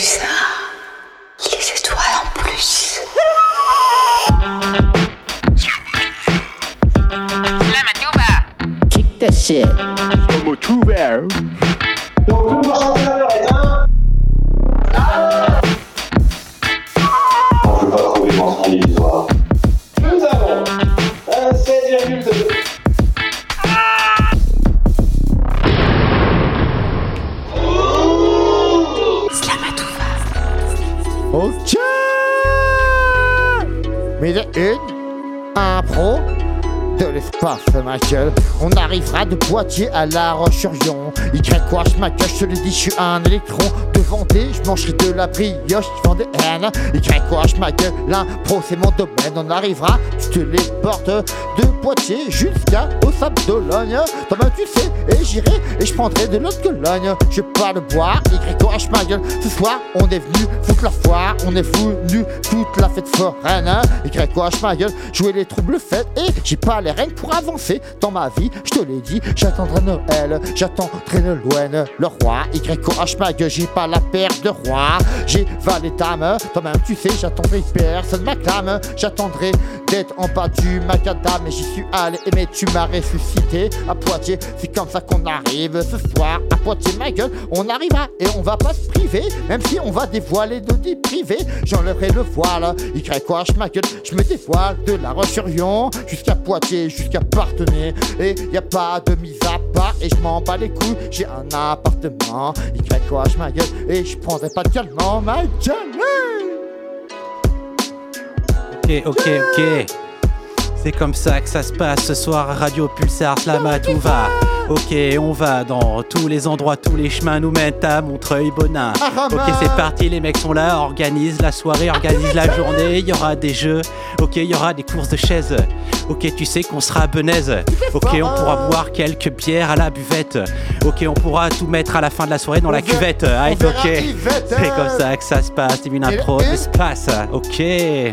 ça. Les étoiles en plus. Kick that shit. De ma. On arrivera de Poitiers à La Roche-sur-Yon. Y ma gueule, je te le dis, je suis un électron. Devant des, je mangerai de la brioche, je des haines. Y ma gueule, l'impro c'est mon domaine. On arrivera, je te les porte de Poitiers jusqu'à au Sable d'Ologne. Toi, ben, tu sais, et j'irai et je prendrai de l'autre Cologne. Je pas le boire, y ma gueule. Ce soir, on est venu foutre la foire, on est venu toute la fête foraine. Y ma gueule, jouer les troubles fêtes et j'ai pas les règles pour avancer dans ma vie. Je te l'ai dit, j'attendrai Noël, j'attendrai Noël, le roi. Y courage ma gueule, j'ai pas la paire de roi. J'ai valet dame, toi-même tu sais, j'attendrai personne m'acclame. J'attendrai d'être en bas du macadam et j'y suis allé. Et mais tu m'as ressuscité à Poitiers, c'est comme ça qu'on arrive ce soir à Poitiers, ma gueule. On arrivera et on va pas se priver, même si on va dévoiler de vie privée. J'enlèverai le voile, y quoi, ma gueule, je me dévoile de la Roche-sur-Yon jusqu'à Poitiers, jusqu'à Et y a pas de mise à part et je m'en bats les couilles. J'ai un appartement, y quoi, ma gueule, et je prendrai pas de calmant, ma gueule. Ok, ok, ok. C'est comme ça que ça se passe ce soir à Radio Pulsar, Slamatouva. Ok, on va dans tous les endroits, tous les chemins nous mènent à Montreuil, Bonin. Ok, c'est parti, les mecs sont là, organise la soirée, organise la journée, il y aura des jeux, ok, il y aura des courses de chaises. Ok, tu sais qu'on sera à Benaise. Ok, on pourra boire quelques bières à la buvette. Ok, on pourra tout mettre à la fin de la soirée dans la cuvette. Ah, ok. Yvette. C'est comme ça que ça se passe, c'est une et- d'espace. Ok.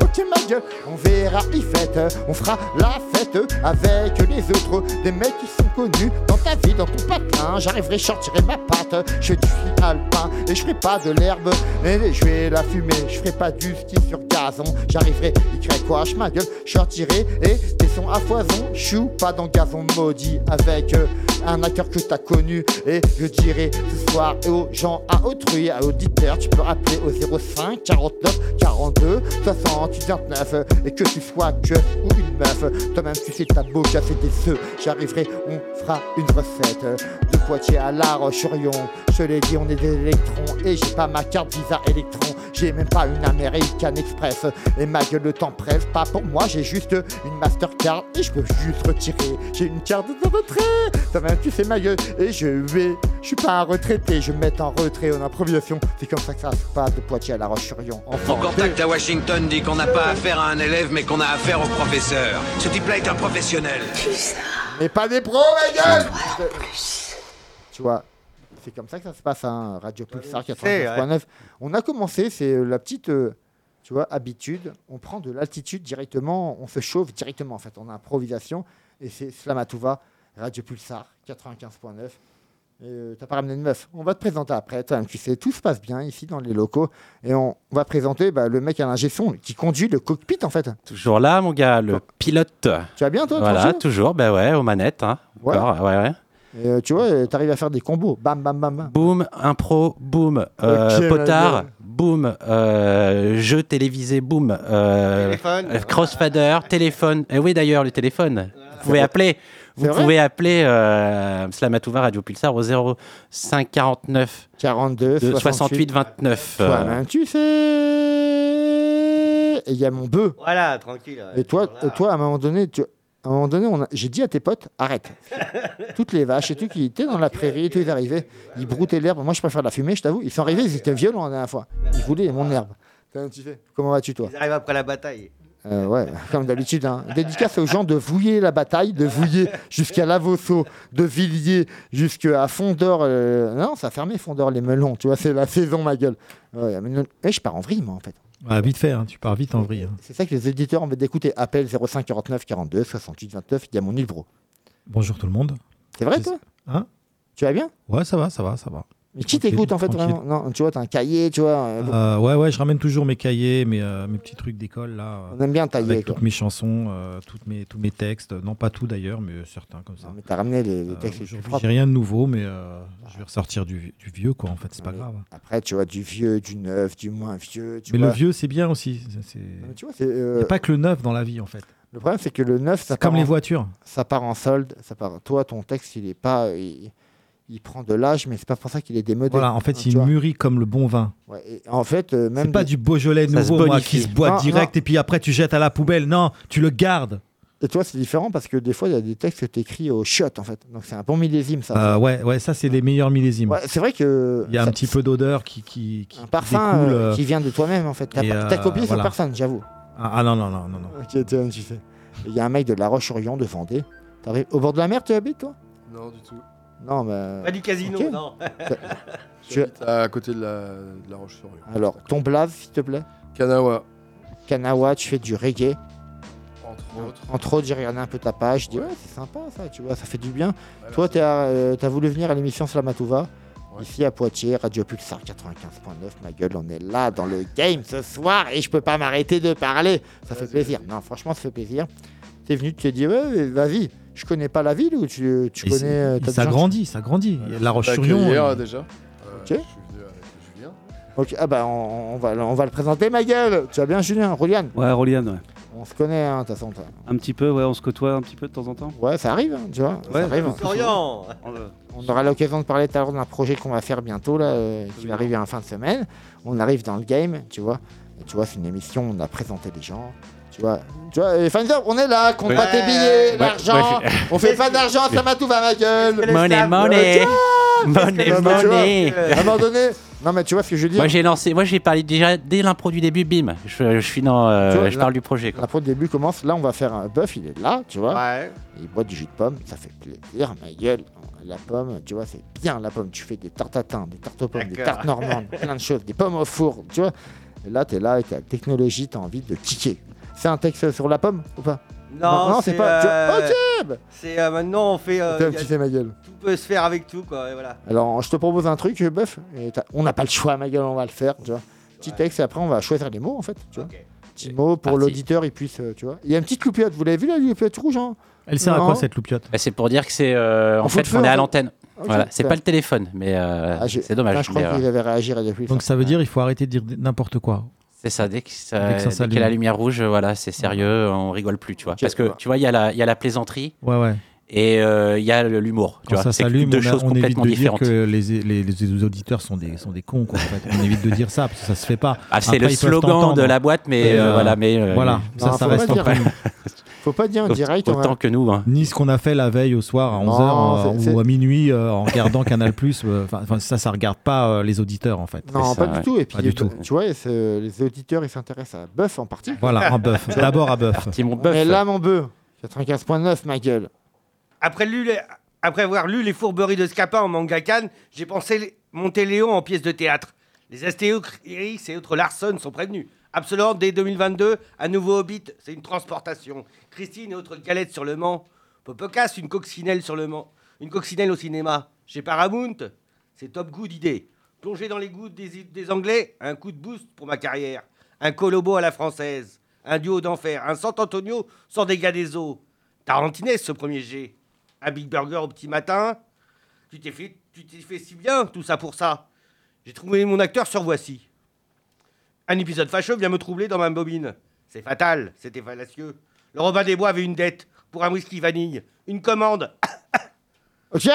Ok ma gueule, on verra Yvette, on fera la fête avec les autres, des mecs qui sont connus dans ta vie, dans ton patelin. J'arriverai, je sortirai ma patte, je suis alpin et je ferai pas de l'herbe, et je vais la fumer, je ferai pas du ski sur gazon. J'arriverai, y quoi, je ma gueule, je sortirai et des sons à foison, chou pas dans gazon maudit avec euh, un acteur que t'as connu. Et je dirai ce soir aux gens, à autrui, à auditeurs, tu peux appeler au 05 49 42 68 29 et que tu sois que ou une meuf, toi-même tu sais ta beau casser des œufs, j'arriverai, on fera une recette de Poitiers à La Roche-sur-Yon. Je l'ai dit, on est des électrons et j'ai pas ma carte Visa Electron, j'ai même pas une American Express et ma gueule le temps presse, pas pour moi, j'ai juste une Mastercard et je peux juste retirer. J'ai une carte de retrait, toi-même tu sais ma gueule et je vais, je suis pas un retraité, je vais me mettre en retrait en improvisation. C'est comme ça que ça se passe de Poitiers à La Roche-sur-Yon. Mon contact à Washington dit qu'on n'a pas affaire à un élève, mais qu'on a affaire au professeur. Ce type-là est un professionnel. Mais pas des pros, ma gueule. Tu vois, c'est comme ça que ça se passe, hein, Radio Pulsar c'est, 89.9. On a commencé, c'est euh, la petite, euh, tu vois, habitude. On prend de l'altitude directement, on se chauffe directement, en fait, en improvisation. Et c'est Slamatouva, Radio Pulsar 95.9. Euh, t'as pas ramené de meuf. On va te présenter après. Toi, tu sais, tout se passe bien ici dans les locaux. Et on va présenter bah, le mec à l'ingé son qui conduit le cockpit, en fait. Toujours là, mon gars, le pilote. Tu vas bien, toi Voilà, toujours, ben ouais, aux manettes. Hein. Ouais. Encore, ouais, ouais. Et, euh, tu vois, tu arrives à faire des combos. Bam, bam, bam, bam. Boom, impro, boom, euh, potard, boom, euh, jeu télévisé, boom, euh, Téléphone. crossfader, téléphone. Et oui, d'ailleurs, le téléphone. Vous pouvez appeler. Vous pouvez appeler euh, Slamatouva Radio Pulsar au 05 49 42, de 68, 68 29. Toi, euh, tu sais. Et il y a mon bœuf. Voilà, tranquille. Et toi, Voilà. toi, à un moment donné, tu, à un moment donné, a- j'ai dit à tes potes, arrête. Toutes les vaches et tout qui étaient dans la prairie et tout, ils arrivaient, ils broutaient l'herbe. Moi, je préfère la fumée, je t'avoue. Ils sont arrivés, ils étaient violents la dernière fois. Ils voulaient mon herbe. Fais? Comment vas-tu, toi? Ils arrivent après la bataille. Euh, Ouais, comme d'habitude. Hein. Dédicace aux gens de Vouiller la bataille, de Vouiller jusqu'à Lavosso, de Villiers jusqu'à Fondor. euh, Non, ça a fermé Fondor, les melons. Tu vois, c'est la saison, ma gueule. Ouais, mais non- eh, je pars en vrille, moi, en fait. Ah, vite fait, hein, tu pars vite en vrille. hein. C'est ça que les éditeurs ont envie d'écouter. Appel 05 49 42 68 29. Il y a mon numéro. Bonjour tout le monde. C'est vrai, toi Hein? Tu vas bien? Ouais, ça va, ça va, ça va. Mais qui t'écoute en fait vraiment Non, tu vois, t'as un cahier, tu vois. euh, Euh, ouais, ouais, je ramène toujours mes cahiers, mes, euh, mes petits trucs d'école là. on aime bien tailler. avec quoi. toutes mes chansons, euh, toutes mes, tous mes textes. Non, pas tout d'ailleurs, mais certains comme ça. Non, mais t'as ramené les, les textes j'ai rien de nouveau, mais je vais ressortir du, du vieux, quoi. En fait, c'est pas grave. Après, tu vois, du vieux, du neuf, du moins vieux. Tu Mais vois. le vieux, c'est bien aussi. C'est tu vois, c'est, il n'y a pas que le neuf dans la vie, en fait. le problème, c'est que le neuf, ça C'est comme part les en- voitures. ça part en solde. Ça part... Toi, ton texte, il est pas. Il, il prend de l'âge, mais c'est pas pour ça qu'il est démodé. Voilà, en fait, Tu il mûrit comme le bon vin. Ouais, et en fait, euh, même. C'est pas des- du Beaujolais se nouveau, moi, qui se boit Non, direct et puis après tu jettes à la poubelle. Non, tu le gardes. Et toi, c'est différent parce que des fois, il y a des textes que tu écris au shot, en fait. Donc, c'est un bon millésime, ça. Euh, ouais, ouais, ça c'est les meilleurs millésimes. Ouais, c'est vrai que. Il y a un petit peu d'odeur qui, qui, qui Un parfum découle, euh, euh, qui vient de toi-même, en fait. T'as euh, copié voilà. sur personne, j'avoue. Ah, ah, non, non, non, non, non. Ok, tiens, tu sais. Il y a un mec de La Roche-sur-Yon, de Vendée. T'arrives au bord de la mer, tu habites, toi? Non, du tout. Non, mais. Pas du casino, Ok. non. Tu- à côté de la, de la Roche-sur-Yon. Alors, ton blaze, s'il te plaît Kanawa, Kanawa, tu fais du reggae. entre autres. Entre autres, j'ai regardé un peu ta page. Je dis, ouais, c'est sympa ça, tu vois, ça fait du bien. Toi, tu as, voulu venir à l'émission Slamatouva. Ouais. Ici à Poitiers, Radio Pulsar 95.9, ma gueule, on est là dans le game ce soir et je peux pas m'arrêter de parler. Ça fait Vas-y, plaisir. Non, franchement, ça fait plaisir. T'es venu, tu t'es dit, ouais, vas-y, je connais pas la ville ou tu, tu connais. euh, ça des grandit, ça grandit. La je suis Roche-sur-Yon. hier, il- déjà. Euh, Ok. Je suis venu avec Julien. Ok, ah bah on, on va, on va le présenter, ma gueule. Tu vas bien, Julien Roliane Ouais, Roliane, ouais. On se connaît, hein, de toute façon. toi. Un petit peu, ouais, on se côtoie un petit peu de temps en temps. Ouais, ça arrive, hein, tu vois. Ouais, ça arrive. Florian On aura l'occasion de parler tout à l'heure d'un projet qu'on va faire bientôt, là, euh, qui va arriver en fin de semaine. On arrive dans le game, tu vois. Et tu vois, c'est une émission, on a présenté les gens. Tu vois, tu vois, et Fanzer, on est là, compte Ouais. pas tes billets, Ouais, l'argent. On fait pas d'argent, ça m'a tout va ma gueule. Money, money, money, Non, mais tu vois, money. À un moment donné, non mais tu vois ce que je veux dire. Moi j'ai lancé, moi j'ai parlé déjà dès l'intro du début, bim. Je, je suis dans, euh, vois, je là- parle du projet. Quoi. La pro de début commence, là on va faire un bœuf, il est là, tu vois. Ouais. Il boit du jus de pomme, ça fait plaisir, ma gueule. La pomme, tu vois, c'est bien la pomme. Tu fais des tartes à thym, des tartes aux pommes, des tartes normandes, plein de choses, des pommes au four, tu vois. Et là, tu es là avec la technologie, tu as envie de kicker. C'est un texte sur la pomme ou pas? Non, non, c'est pas. euh, bah, C'est euh, maintenant on fait. euh, tu fais ma gueule. tout peut se faire avec tout, quoi. Et voilà. Alors, je te propose un truc, bœuf. On n'a pas le choix, ma gueule, on va le faire, tu vois. Petit texte, et après, on va choisir les mots, en fait, tu vois. Ok. Petit mot pour l'auditeur, il puisse, euh, tu vois. Il y a une petite loupiote, vous l'avez vu, la loupiote rouge, hein? Elle sert à quoi cette loupiote? Bah, c'est pour dire que c'est, euh, en fait, le feu, on est à l'antenne. Voilà, c'est pas le téléphone, mais euh, Ah, c'est dommage. Je crois euh, avaient réagi à depuis. Donc ça veut dire il faut arrêter de dire n'importe quoi. C'est ça, dès que ça- Dès que ça dès qu'il y a la lumière rouge, voilà, c'est sérieux, on rigole plus, tu vois. Ok, Parce que voilà. tu vois, il y, a la- il y a la plaisanterie Ouais, ouais. et euh, il y a l'humour. Ça c'est s'allume, deux on, a- choses on évite de dire différentes. que les, les, les auditeurs sont des, sont des cons. Quoi, en fait. On évite de dire ça parce que ça se fait pas. Ah, c'est le slogan de la boîte, mais euh, euh, voilà, mais euh, Voilà, ça, Non, ça reste pas dire. Faut pas dire en direct. autant que nous. hein. Ni ce qu'on a fait la veille au soir à 11h Non, c'est- ou à minuit euh, en regardant Canal+. euh, Enfin, ça, ça regarde pas euh, les auditeurs en fait. Non, ça, pas du ouais. tout. Et puis, Pas du tout. tu vois, les auditeurs, ils s'intéressent à Bœuf en partie. Voilà, un bœuf. D'abord à bœuf. Est là, mon bœuf. 95.9, ma gueule. Après, les- Après avoir lu les fourberies de Scapin en mangaka, j'ai pensé les- monter Léon en pièce de théâtre. Les Astérix et autres Larson sont prévenus. Absolument, dès 2022, un nouveau Hobbit, c'est une transportation. Christine et autres galettes sur le Mans. Popocas, une coccinelle sur le Mans. Une coccinelle au cinéma. Chez Paramount, c'est top good idée. Plonger dans les gouttes des, Anglais, un coup de boost pour ma carrière. Un Colombo à la française. Un duo d'enfer. Un Sant Antonio sans dégâts des eaux. Tarantines, ce premier G. Un Big Burger au petit matin. Tu t'es fait, tu t'es fait si bien, tout ça pour ça. J'ai trouvé mon acteur sur Voici. Un épisode fâcheux vient me troubler dans ma bobine. C'est fatal, c'était fallacieux. Le Robin des Bois avait une dette pour un whisky vanille. Une commande. Ok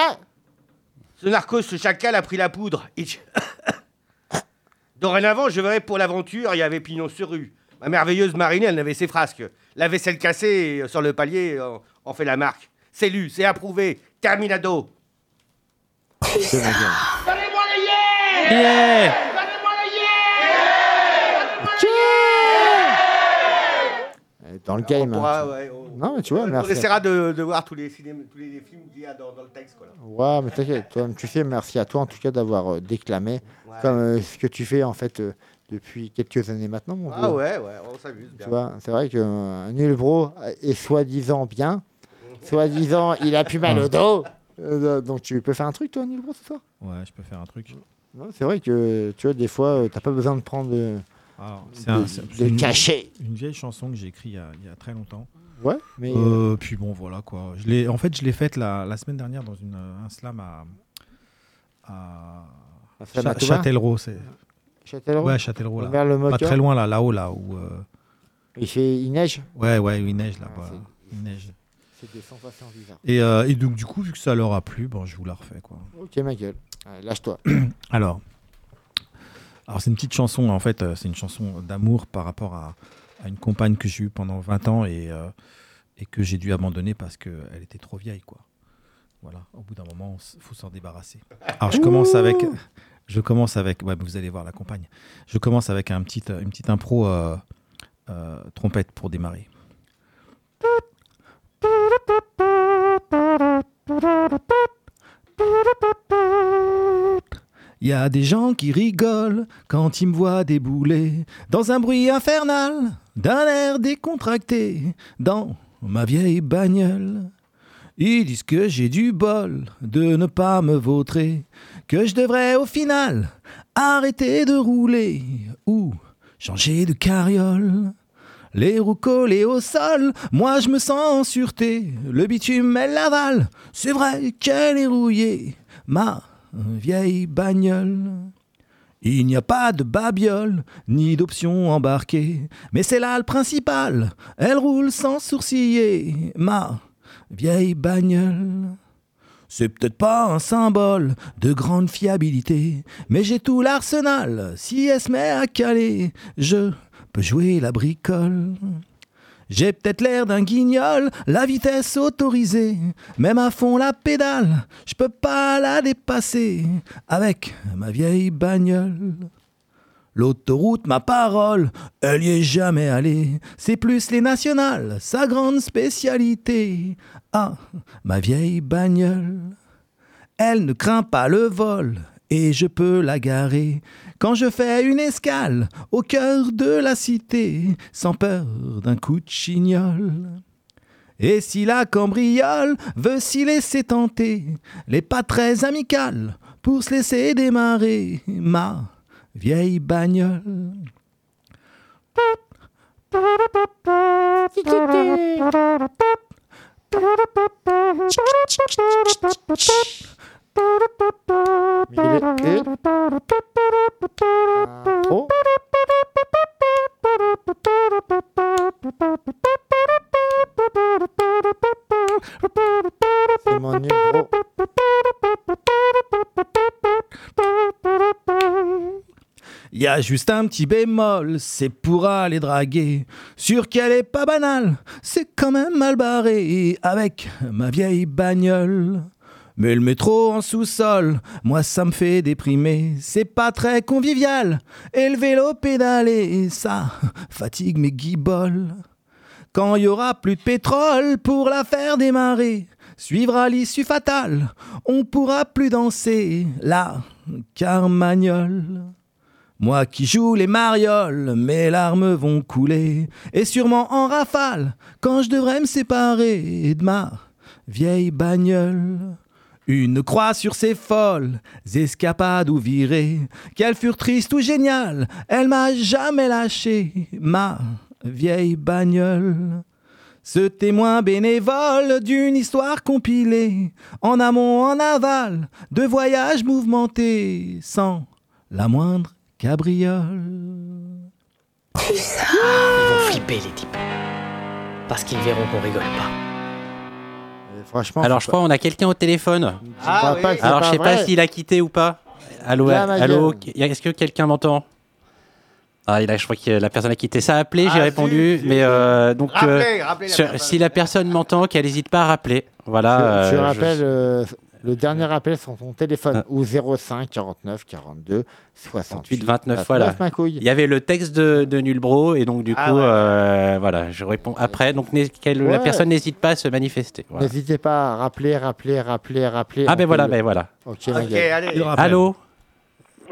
Ce narcos, ce chacal a pris la poudre. Itch. Dorénavant, je verrai pour l'aventure, il y avait pignon sur rue. Ma merveilleuse marine, elle avait ses frasques. La vaisselle cassée euh, sur le palier en fait la marque. C'est lu, c'est approuvé. Terminado. C'est. Yeah Euh, Dans le game. On hein, pourra, ouais, on- Non, mais tu vois, on merci. essaiera de, de voir tous les, cinémas, tous les films qu'il y a dans, dans le texte. Quoi, là. Ouais, mais t'inquiète, toi, tu sais, merci à toi en tout cas d'avoir euh, déclamé Ouais. comme euh, ce que tu fais en fait euh, depuis quelques années maintenant, Ah ouais, ouais, on s'amuse bien. Tu vois, c'est vrai qu'un nul bro est soi-disant bien, soi-disant il a plus mal au dos. Euh, donc tu peux faire un truc toi, Nilbro, ce soir? Ouais, je peux faire un truc. Non, C'est vrai que tu vois, des fois, euh, t'as pas besoin de prendre Alors, c'est de- un- de une- cachet. Une vieille chanson que j'ai écrite il y a, il y a très longtemps. Ouais, mais. Euh, puis bon, voilà quoi. Je en fait, je l'ai faite la, la semaine dernière dans une, un slam à, à à Thomas Châtellerault. Châtellerault Ouais, Châtellerault. Là. Le Pas très loin là, là-haut là où. euh, Il fait, il neige? Ouais, ouais, il neige là. Ah. Il neige. C'est des sensations bizarres. Et, euh, et donc du coup, vu que ça leur a plu, bon, je vous la refais quoi. Ok, ma gueule. Lâche-toi. Alors, alors c'est une petite chanson, en fait, euh, c'est une chanson d'amour par rapport à, une compagne que j'ai eue pendant 20 ans et, euh, et que j'ai dû abandonner parce qu'elle était trop vieille, quoi. Voilà, au bout d'un moment, il faut s'en débarrasser. Alors, je commence avec, je commence avec, vous allez voir la compagne. Je commence avec petit, une petite impro euh, euh, trompette pour démarrer. Il y a des gens qui rigolent quand ils me voient débouler dans un bruit infernal, d'un air décontracté, dans ma vieille bagnole. Ils disent que j'ai du bol de ne pas me vautrer, que je devrais au final arrêter de rouler ou changer de carriole. Les roues collées au sol, moi je me sens en sûreté. Le bitume, elle l'avale, c'est vrai qu'elle est rouillée. Ma vieille bagnole. Il n'y a pas de babiole, ni d'option embarquée. Mais c'est là le principal, elle roule sans sourciller. Ma vieille bagnole. C'est peut-être pas un symbole de grande fiabilité, mais j'ai tout l'arsenal. Si elle se met à caler, je peux jouer la bricole. J'ai peut-être l'air d'un guignol, la vitesse autorisée, même à fond la pédale, je peux pas la dépasser avec ma vieille bagnole. L'autoroute, ma parole, elle y est jamais allée. C'est plus les nationales, sa grande spécialité. Ah, ma vieille bagnole. Elle ne craint pas le vol, et je peux la garer quand je fais une escale au cœur de la cité, sans peur d'un coup de chignol. Et si la cambriole veut s'y laisser tenter, les pas très amicales pour se laisser démarrer, ma vieille bagnole. Il y a juste un petit bémol, c'est pour aller draguer. Sûr qu'elle est pas banale, c'est quand même mal barré avec ma vieille bagnole. Mais le métro en sous-sol, moi ça me fait déprimer. C'est pas très convivial. Et le vélo pédalé, ça fatigue mes guiboles. Quand il y aura plus de pétrole pour la faire démarrer, suivra l'issue fatale. On pourra plus danser la carmagnole. Moi qui joue les marioles, mes larmes vont couler, et sûrement en rafale, quand je devrais me séparer de ma vieille bagnole. Une croix sur ses folles escapades ou virées, qu'elles furent tristes ou géniales, elle m'a jamais lâché, ma vieille bagnole. Ce témoin bénévole d'une histoire compilée, en amont, en aval, de voyages mouvementés, sans la moindre cabriole. Ils vont flipper, les types. Parce qu'ils verront qu'on rigole pas. Franchement. Alors je crois qu'on a quelqu'un au téléphone. Ah, oui. Alors je sais pas s'il a quitté ou pas. Allô, allô, est-ce que quelqu'un m'entend? Ah, il a- je crois que la personne a quitté. Ça a appelé, j'ai Ah, répondu. si, si, mais euh, donc, Rappelez, rappelez la sur- si la personne m'entend, qu'elle n'hésite pas à rappeler. Voilà. je, je euh, rappelle euh, le dernier appel sur ton téléphone ou 05 49 42 68 29, voilà. ma couille. Il y avait le texte de, de Nulbro et donc du Ah coup, ouais. euh, voilà, je réponds après. Donc la personne n'hésite pas à se manifester. Voilà. N'hésitez pas à rappeler, rappeler, rappeler, rappeler. Ah On ben voilà, le- ben voilà. Ok, allez. Allô?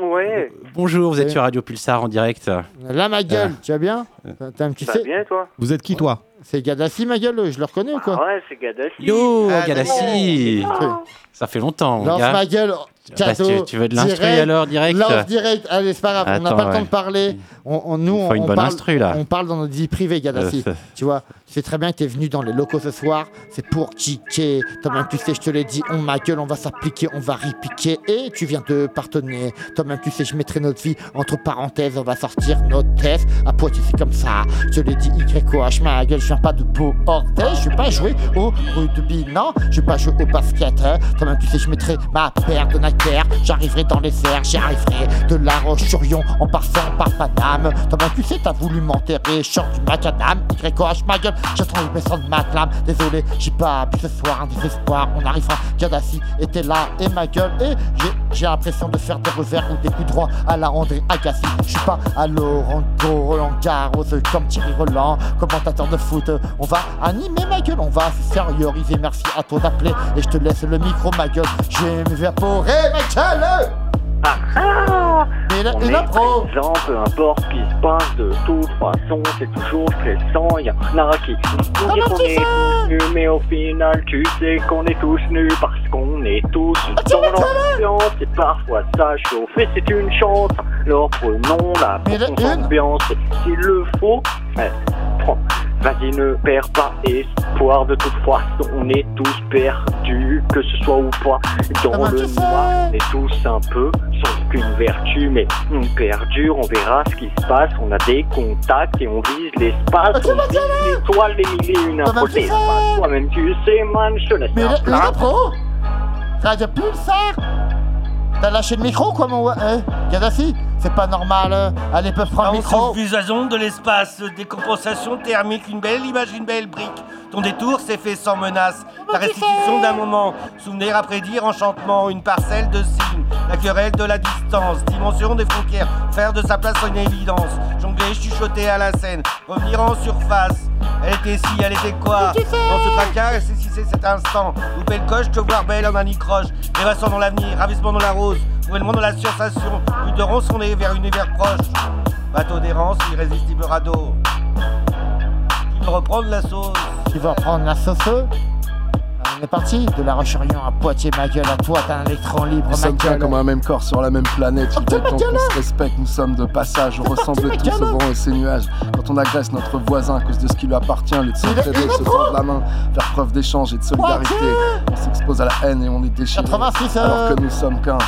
Ouais. Bonjour, vous êtes sur Radio Pulsar en direct. Là, ma gueule, Ah. tu vas bien T'as- t'as un petit Ça va bien, toi Vous êtes qui, toi C'est Gaddafi, ma gueule, je le reconnais ou quoi Ah Ouais, c'est Gaddafi. Yo, Ah, Gadassi Ah. Ça fait longtemps, Lance gars. ma gueule, Bah, tu, tu veux de l'instru alors, direct Lance direct, allez, c'est pas grave, on n'a Attends, pas le temps de parler. On, on- nous, on, parle, instru, là. on parle dans notre vie privée, Gaddafi. Euh, tu vois, tu sais très bien que t'es venu dans les locaux ce soir, c'est pour kicker. Toi-même, tu sais, je te l'ai dit, on ma gueule, on va s'appliquer, on va ripiquer. Et tu viens de partonner. Toi-même, tu sais, je mettrai notre vie entre parenthèses, on va sortir notre test. À Poitiers, c'est comme ça. Je te l'ai dit, YOH, ma gueule, je viens pas de beau orteil, je vais pas jouer au rugby, non, je vais pas jouer au basket. hein. Toi-même, tu sais, je mettrai ma paire de Nike, j'arriverai dans les airs, j'y arriverai de La Roche-sur-Yon en passant par Paname. Toi-même, tu sais, t'as voulu m'enterrer, sors du macadam, YOH, ma gueule, j'attends le message de ma clame. Désolé, j'ai pas bu ce soir, un désespoir, on arrivera. Gaddafi était là et ma gueule, et j'ai- j'ai l'impression de faire des revers ou des coups droits à la André Agassi. Je suis pas à Laurent Roland Garros comme Thierry Roland, commentateur de foot. On va animer ma gueule, on va sérioriser. Merci à toi d'appeler et je te laisse le micro, ma gueule. Je vais Ah ah la, On est pro. présent, peu importe ce qui se passe, de toute façon, c'est toujours stressant. Y en a qui nous disent qu'on est tous nus, mais au final, tu sais qu'on est tous nus parce qu'on est tous Ah, dans l'ambiance. Et parfois, ça chauffe et c'est une chance. Alors prenons la Mais une. ambiance. S'il le faut, ouais, prends. Vas-y, ne perds pas espoir. De toute façon, on est tous perdus, que ce soit ou pas. Dans le noir, on est tous un peu, sans aucune vertu, mais on perdure, on verra ce qui se passe. On a des contacts et on vise l'espace. Ah, On vise l'étoile, les mille et une. Toi-même, tu sais, man, je te laisse Mais un la, et la plat. pro. Radio Pulsar. T'as lâché le micro, quoi, mon. Eh, Gaddafi, c'est pas normal. euh. Allez, peuvent prendre le micro. Vision de l'espace, décompensation thermique, une belle image, une belle brique. Ton détour s'est fait sans menace. Ta restitution d'un moment, souvenir à prédire, enchantement, une parcelle de signes, la querelle de la distance, dimension des frontières, faire de sa place une évidence, jongler, chuchoter à la scène, revenir en surface. Elle était si, elle était quoi Dans ce tracas, c'est si c'est cet instant. Louper le coche, te voir belle en un icroche. Dévassant dans l'avenir, ravissement dans la rose, nouvellement dans la sensation. Plus de ronçonner vers une univers proche. Bateau d'errance, irrésistible radeau. Qui veut reprendre la sauce Tu vas prendre la sauce? On est parti de la Roche-sur-Yon à Poitiers, ma gueule. À toi, t'as un électron libre, Nous ma sommes gueule. comme un même corps sur la même planète. Il Oh, est temps qu'on se respecte, nous sommes de passage. On parti, ressemble tous au vent et ses nuages. Quand on agresse notre voisin à cause de ce qui lui appartient, lieu de se pro. tendre la main, faire preuve d'échange et de solidarité, on s'expose à la haine et on est déchiré. 86, Alors que nous sommes qu'un.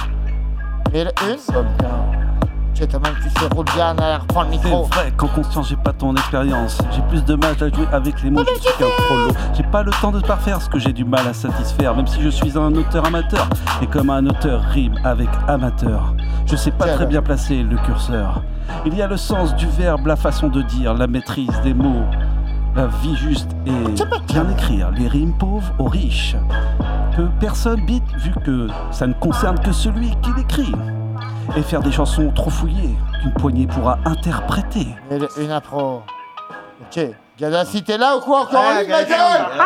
Et le- une. Nous sommes qu'un. Toi-même, tu sais, roule bien, allez, reprends le C'est micro. vrai qu'en conscience, j'ai pas ton expérience. J'ai plus de mal à jouer avec les mots, je suis qu'un prolo. J'ai pas le temps de parfaire ce que j'ai du mal à satisfaire, même si je suis un auteur amateur. Et comme un auteur rime avec amateur, je sais pas très bien placer le curseur. Il y a le sens du verbe, la façon de dire, la maîtrise des mots. La vie juste et bien écrire, les rimes pauvres aux riches. Que personne bite vu que ça ne concerne que celui qui l'écrit. Et faire des chansons trop fouillées qu'une poignée pourra interpréter. Une impro. Ok. Gaddafi, t'es là ou quoi encore Ouais, lui, gueule ouais.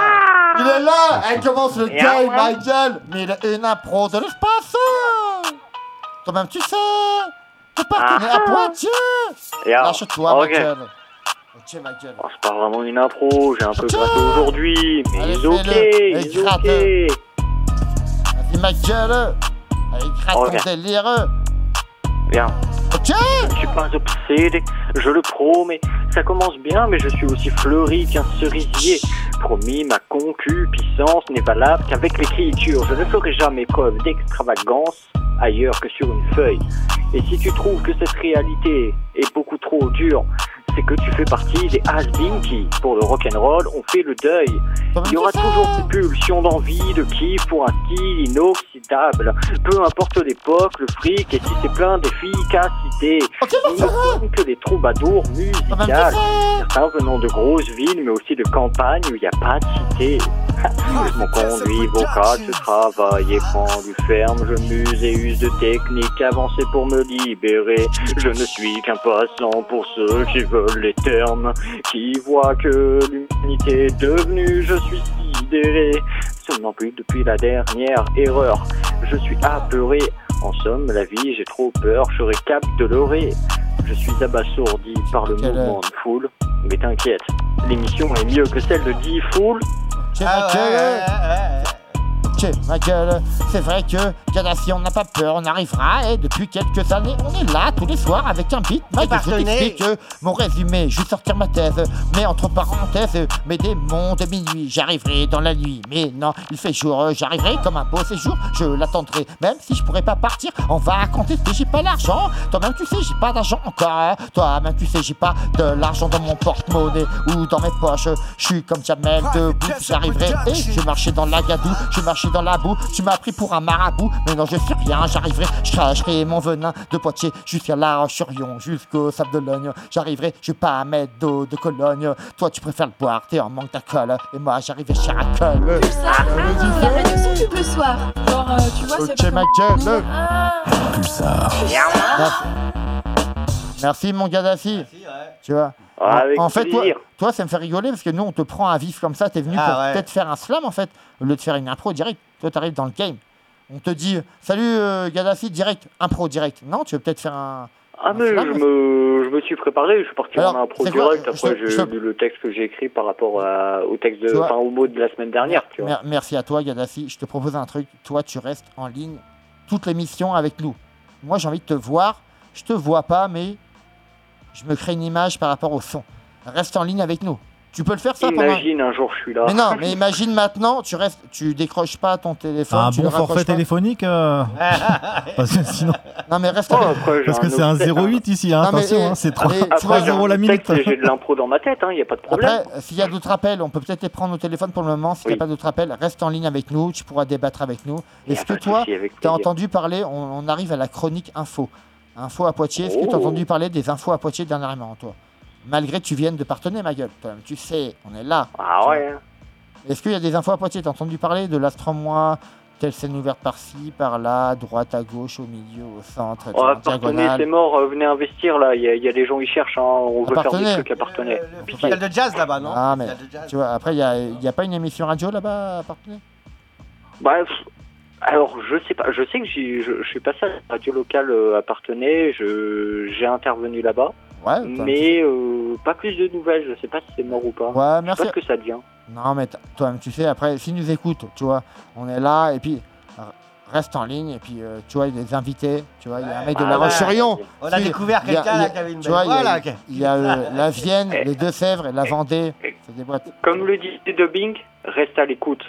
Il est là Elle commence le game, gueule Mais il a une impro de l'espace Toi-même, tu sais T'es pas connu à Poitiers Lâche-toi, ma ok. gueule Ok, ma gueule. Oh, c'est pas vraiment une impro, j'ai un peu gratté aujourd'hui, mais Allez, it's ok, gratte. ok. Vas-y, ma gueule Allez, gratte Ok. ton délire Bien. Ok Je ne suis pas obsédé, je le promets. Ça commence bien, mais je suis aussi fleuri qu'un cerisier. Promis, ma concupiscence n'est valable qu'avec l'écriture. Je ne ferai jamais preuve d'extravagance ailleurs que sur une feuille. Et si tu trouves que cette réalité est beaucoup trop dure, c'est que tu fais partie des has qui, pour le rock'n'roll, ont fait le deuil. Il y aura toujours ces pulsions d'envie, de kiff pour un style inoxydable. Peu importe l'époque, le fric et si c'est plein d'efficacité. Sommes que des troubadours musicales. Certains venant de grosses villes, mais aussi de campagnes où il n'y a pas de cité. Mon conduit vocal se travaille et prend du ferme. Je muse et use de techniques avancées pour me libérer. Je ne suis qu'un passant pour ceux qui veulent les termes, qui voient que l'humanité est devenue. Je suis sidéré. Seulement plus depuis la dernière erreur. Je suis apeuré En somme, la vie, j'ai trop peur, j'aurais cap de l'orée. Je suis abasourdi par le Quelle mouvement de foule. Mais t'inquiète, l'émission est mieux que celle de D-Fool. Ok, ma gueule. Ma gueule. C'est vrai que Gaddafi, on n'a pas peur, on arrivera. Et depuis quelques années, on est là tous les soirs avec un beat. Ma gueule, je t'explique mon résumé. Je vais sortir ma thèse. Mais entre parenthèses, mes démons de minuit, j'arriverai dans la nuit. Mais non, il fait jour, j'arriverai comme un beau séjour. Je l'attendrai, même si je pourrais pas partir. On va contester, j'ai pas l'argent. Toi-même, tu sais, j'ai pas d'argent encore. hein. Toi-même, tu sais, j'ai pas de l'argent dans mon porte-monnaie ou dans mes poches. Je suis comme Jamel debout, j'arriverai et je marchais dans la gadoue, je marchais dans la boue. Tu m'as pris pour un marabout, mais non, je suis rien. J'arriverai, je cracherai mon venin de Poitiers jusqu'à La Roche-sur-Yon, jusqu'au Sable de Logne. J'arriverai, je vais pas mettre d'eau de Cologne. Toi, tu préfères le boire, t'es en manque d'alcool. Et moi, j'arrive chez Racole. Ça, la réduction du le soir. Genre, euh, tu vois, c'est Ok, ma gueule. Ah. Pulsar. Merci, mon Gaddafi. Tu vois? Ah, avec en fait, toi, ça me fait rigoler parce que nous, on te prend à vif comme ça. T'es venu Ah, pour ouais. peut-être faire un slam en fait, au lieu de faire une impro direct. Toi, t'arrives dans le game. On te dit, salut euh, Gaddafi, direct, impro direct. Non, tu veux peut-être faire un. Ah, mais je me, je me suis préparé, je suis parti Alors, en impro c'est quoi, direct. je Après, j'ai lu le texte que j'ai écrit par rapport à- au texte de, enfin, au mot de la semaine dernière, tu vois. Mer- merci à toi, Gaddafi. Je te propose un truc. Toi, tu restes en ligne toute l'émission avec nous. Moi, j'ai envie de te voir. Je te vois pas, mais je me crée une image par rapport au son. Reste en ligne avec nous. Tu peux le faire ça pendant. Imagine un jour je suis là. Mais non, mais imagine maintenant, tu restes, tu décroches pas ton téléphone. Un tu bon forfait pas. téléphonique euh, Parce que sinon. Non mais reste Oh, avec après, Parce que c'est un 08 ici, hein, Non, mais, attention, hein, c'est 3, allez, tu 3 vois, euros la minute. J'ai de l'impro dans ma tête, il n'y a pas de problème. Après, s'il y a d'autres appels, on peut peut-être les prendre au téléphone pour le moment. S'il n'y a pas d'autres appels, reste en ligne avec nous, tu pourras débattre avec nous. Est-ce que toi, tu as entendu parler, on, on arrive à la chronique info? Info à Poitiers, est-ce que tu as Oh. entendu parler des infos à Poitiers dernièrement, toi? Malgré que tu viennes de partenaire, ma gueule, toi-même, tu sais, on est là. Ah ouais. hein. Est-ce qu'il y a des infos à Poitiers? Tu as entendu parler de l'Astromois Telle scène ouverte par-ci, par-là, droite à gauche, au milieu, au centre, tu Oh, appartenez, c'est mort, euh, venez investir là, il y, a- il y a des gens ils cherchent, hein. on veut faire des Appartenez. trucs appartenez. Le festival de jazz là-bas, non? Ah, mais Festival de jazz. tu vois, après, il n'y a, y a pas une émission radio là-bas à Partenay Bref, alors je sais pas, je sais que je, je suis passé à la radio locale euh, appartenait, je j'ai intervenu là-bas, Ouais, mais euh, pas plus de nouvelles, je sais pas si c'est mort ou pas. Ouais, je merci. sais pas ce que ça devient. Non, mais toi-même, tu sais, après, s'ils nous écoutent, tu vois, on est là, et puis reste en ligne, et puis, euh, tu vois, il y a des invités, tu vois, il y a un mec de Ah La ouais. Roche-sur-Yon. On a découvert quelqu'un qui avait une Tu vois, il y a- voix là. il y a euh, la Vienne, les Deux-Sèvres et la Vendée, c'est des boîtes. Comme le dit Dubbing, reste à l'écoute.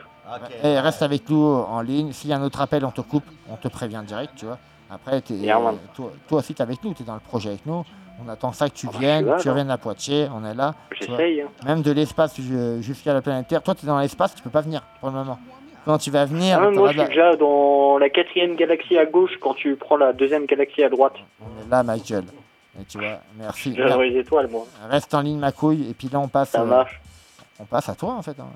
Et reste avec nous en ligne. S'il y a un autre appel, on te coupe, on te prévient direct, tu vois. Après, Yeah, toi, toi aussi, tu es avec nous, tu es dans le projet avec nous. On attend ça que tu Ah, je viennes, là, tu reviennes à Poitiers, on est là. J'essaye. hein. Même de l'espace ju- jusqu'à la planète Terre. Toi, tu es dans l'espace, tu peux pas venir pour le moment. Quand tu vas venir, Ah, moi je suis déjà dans la quatrième galaxie à gauche quand tu prends la deuxième galaxie à droite. on est là, Michael. Et tu vois, merci. Dans les étoiles moi. Reste en ligne, ma couille. Et puis là, on passe. Ça euh, marche. on passe à toi, en fait. hein.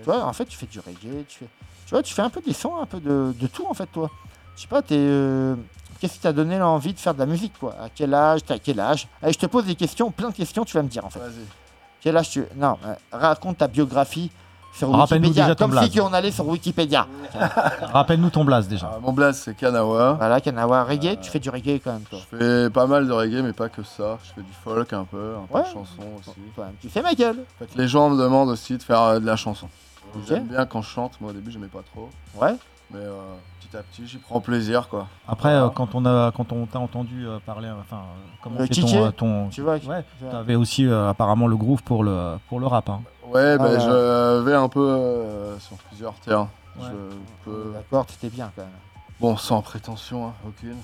Tu vois, en fait, tu fais du reggae, tu fais, tu vois, tu fais un peu des sons, un peu de, de tout, en fait, toi. Je sais pas, t'es. euh, Qu'est-ce qui t'a donné l'envie de faire de la musique, quoi? À quel âge? T'as quel âge? Allez, je te pose des questions, plein de questions, tu vas me dire, en fait. Quel âge tu. Non, euh, raconte ta biographie sur Rappelle-nous Wikipédia. déjà ton Comme si blaze. on allait sur Wikipédia. Rappelle-nous ton blast déjà. Ah, mon blaze, c'est Kanawa. Voilà, Kanawa, reggae, tu fais du reggae quand même, toi. Je fais pas mal de reggae, mais pas que ça. Je fais du folk un peu, un peu de chanson aussi. Tu fais ma gueule. En fait, les gens me demandent aussi de faire euh, de la chanson. J'aime bien quand je chante. Moi, au début, j'aimais pas trop. Ouais. Mais euh, petit à petit, j'y prends plaisir, quoi. Après, euh, quand on a, quand on t'a entendu euh, parler, enfin, euh, comment c'est ton, ton, tu vois, ouais, tu vois. t'avais aussi euh, apparemment le groove pour le, pour le rap. Hein. Ouais, bah, Ah, je vais un peu euh, sur plusieurs terrains. Ouais. Je peux... D'accord, tu étais bien quand même. Bon, sans prétention, hein, aucune.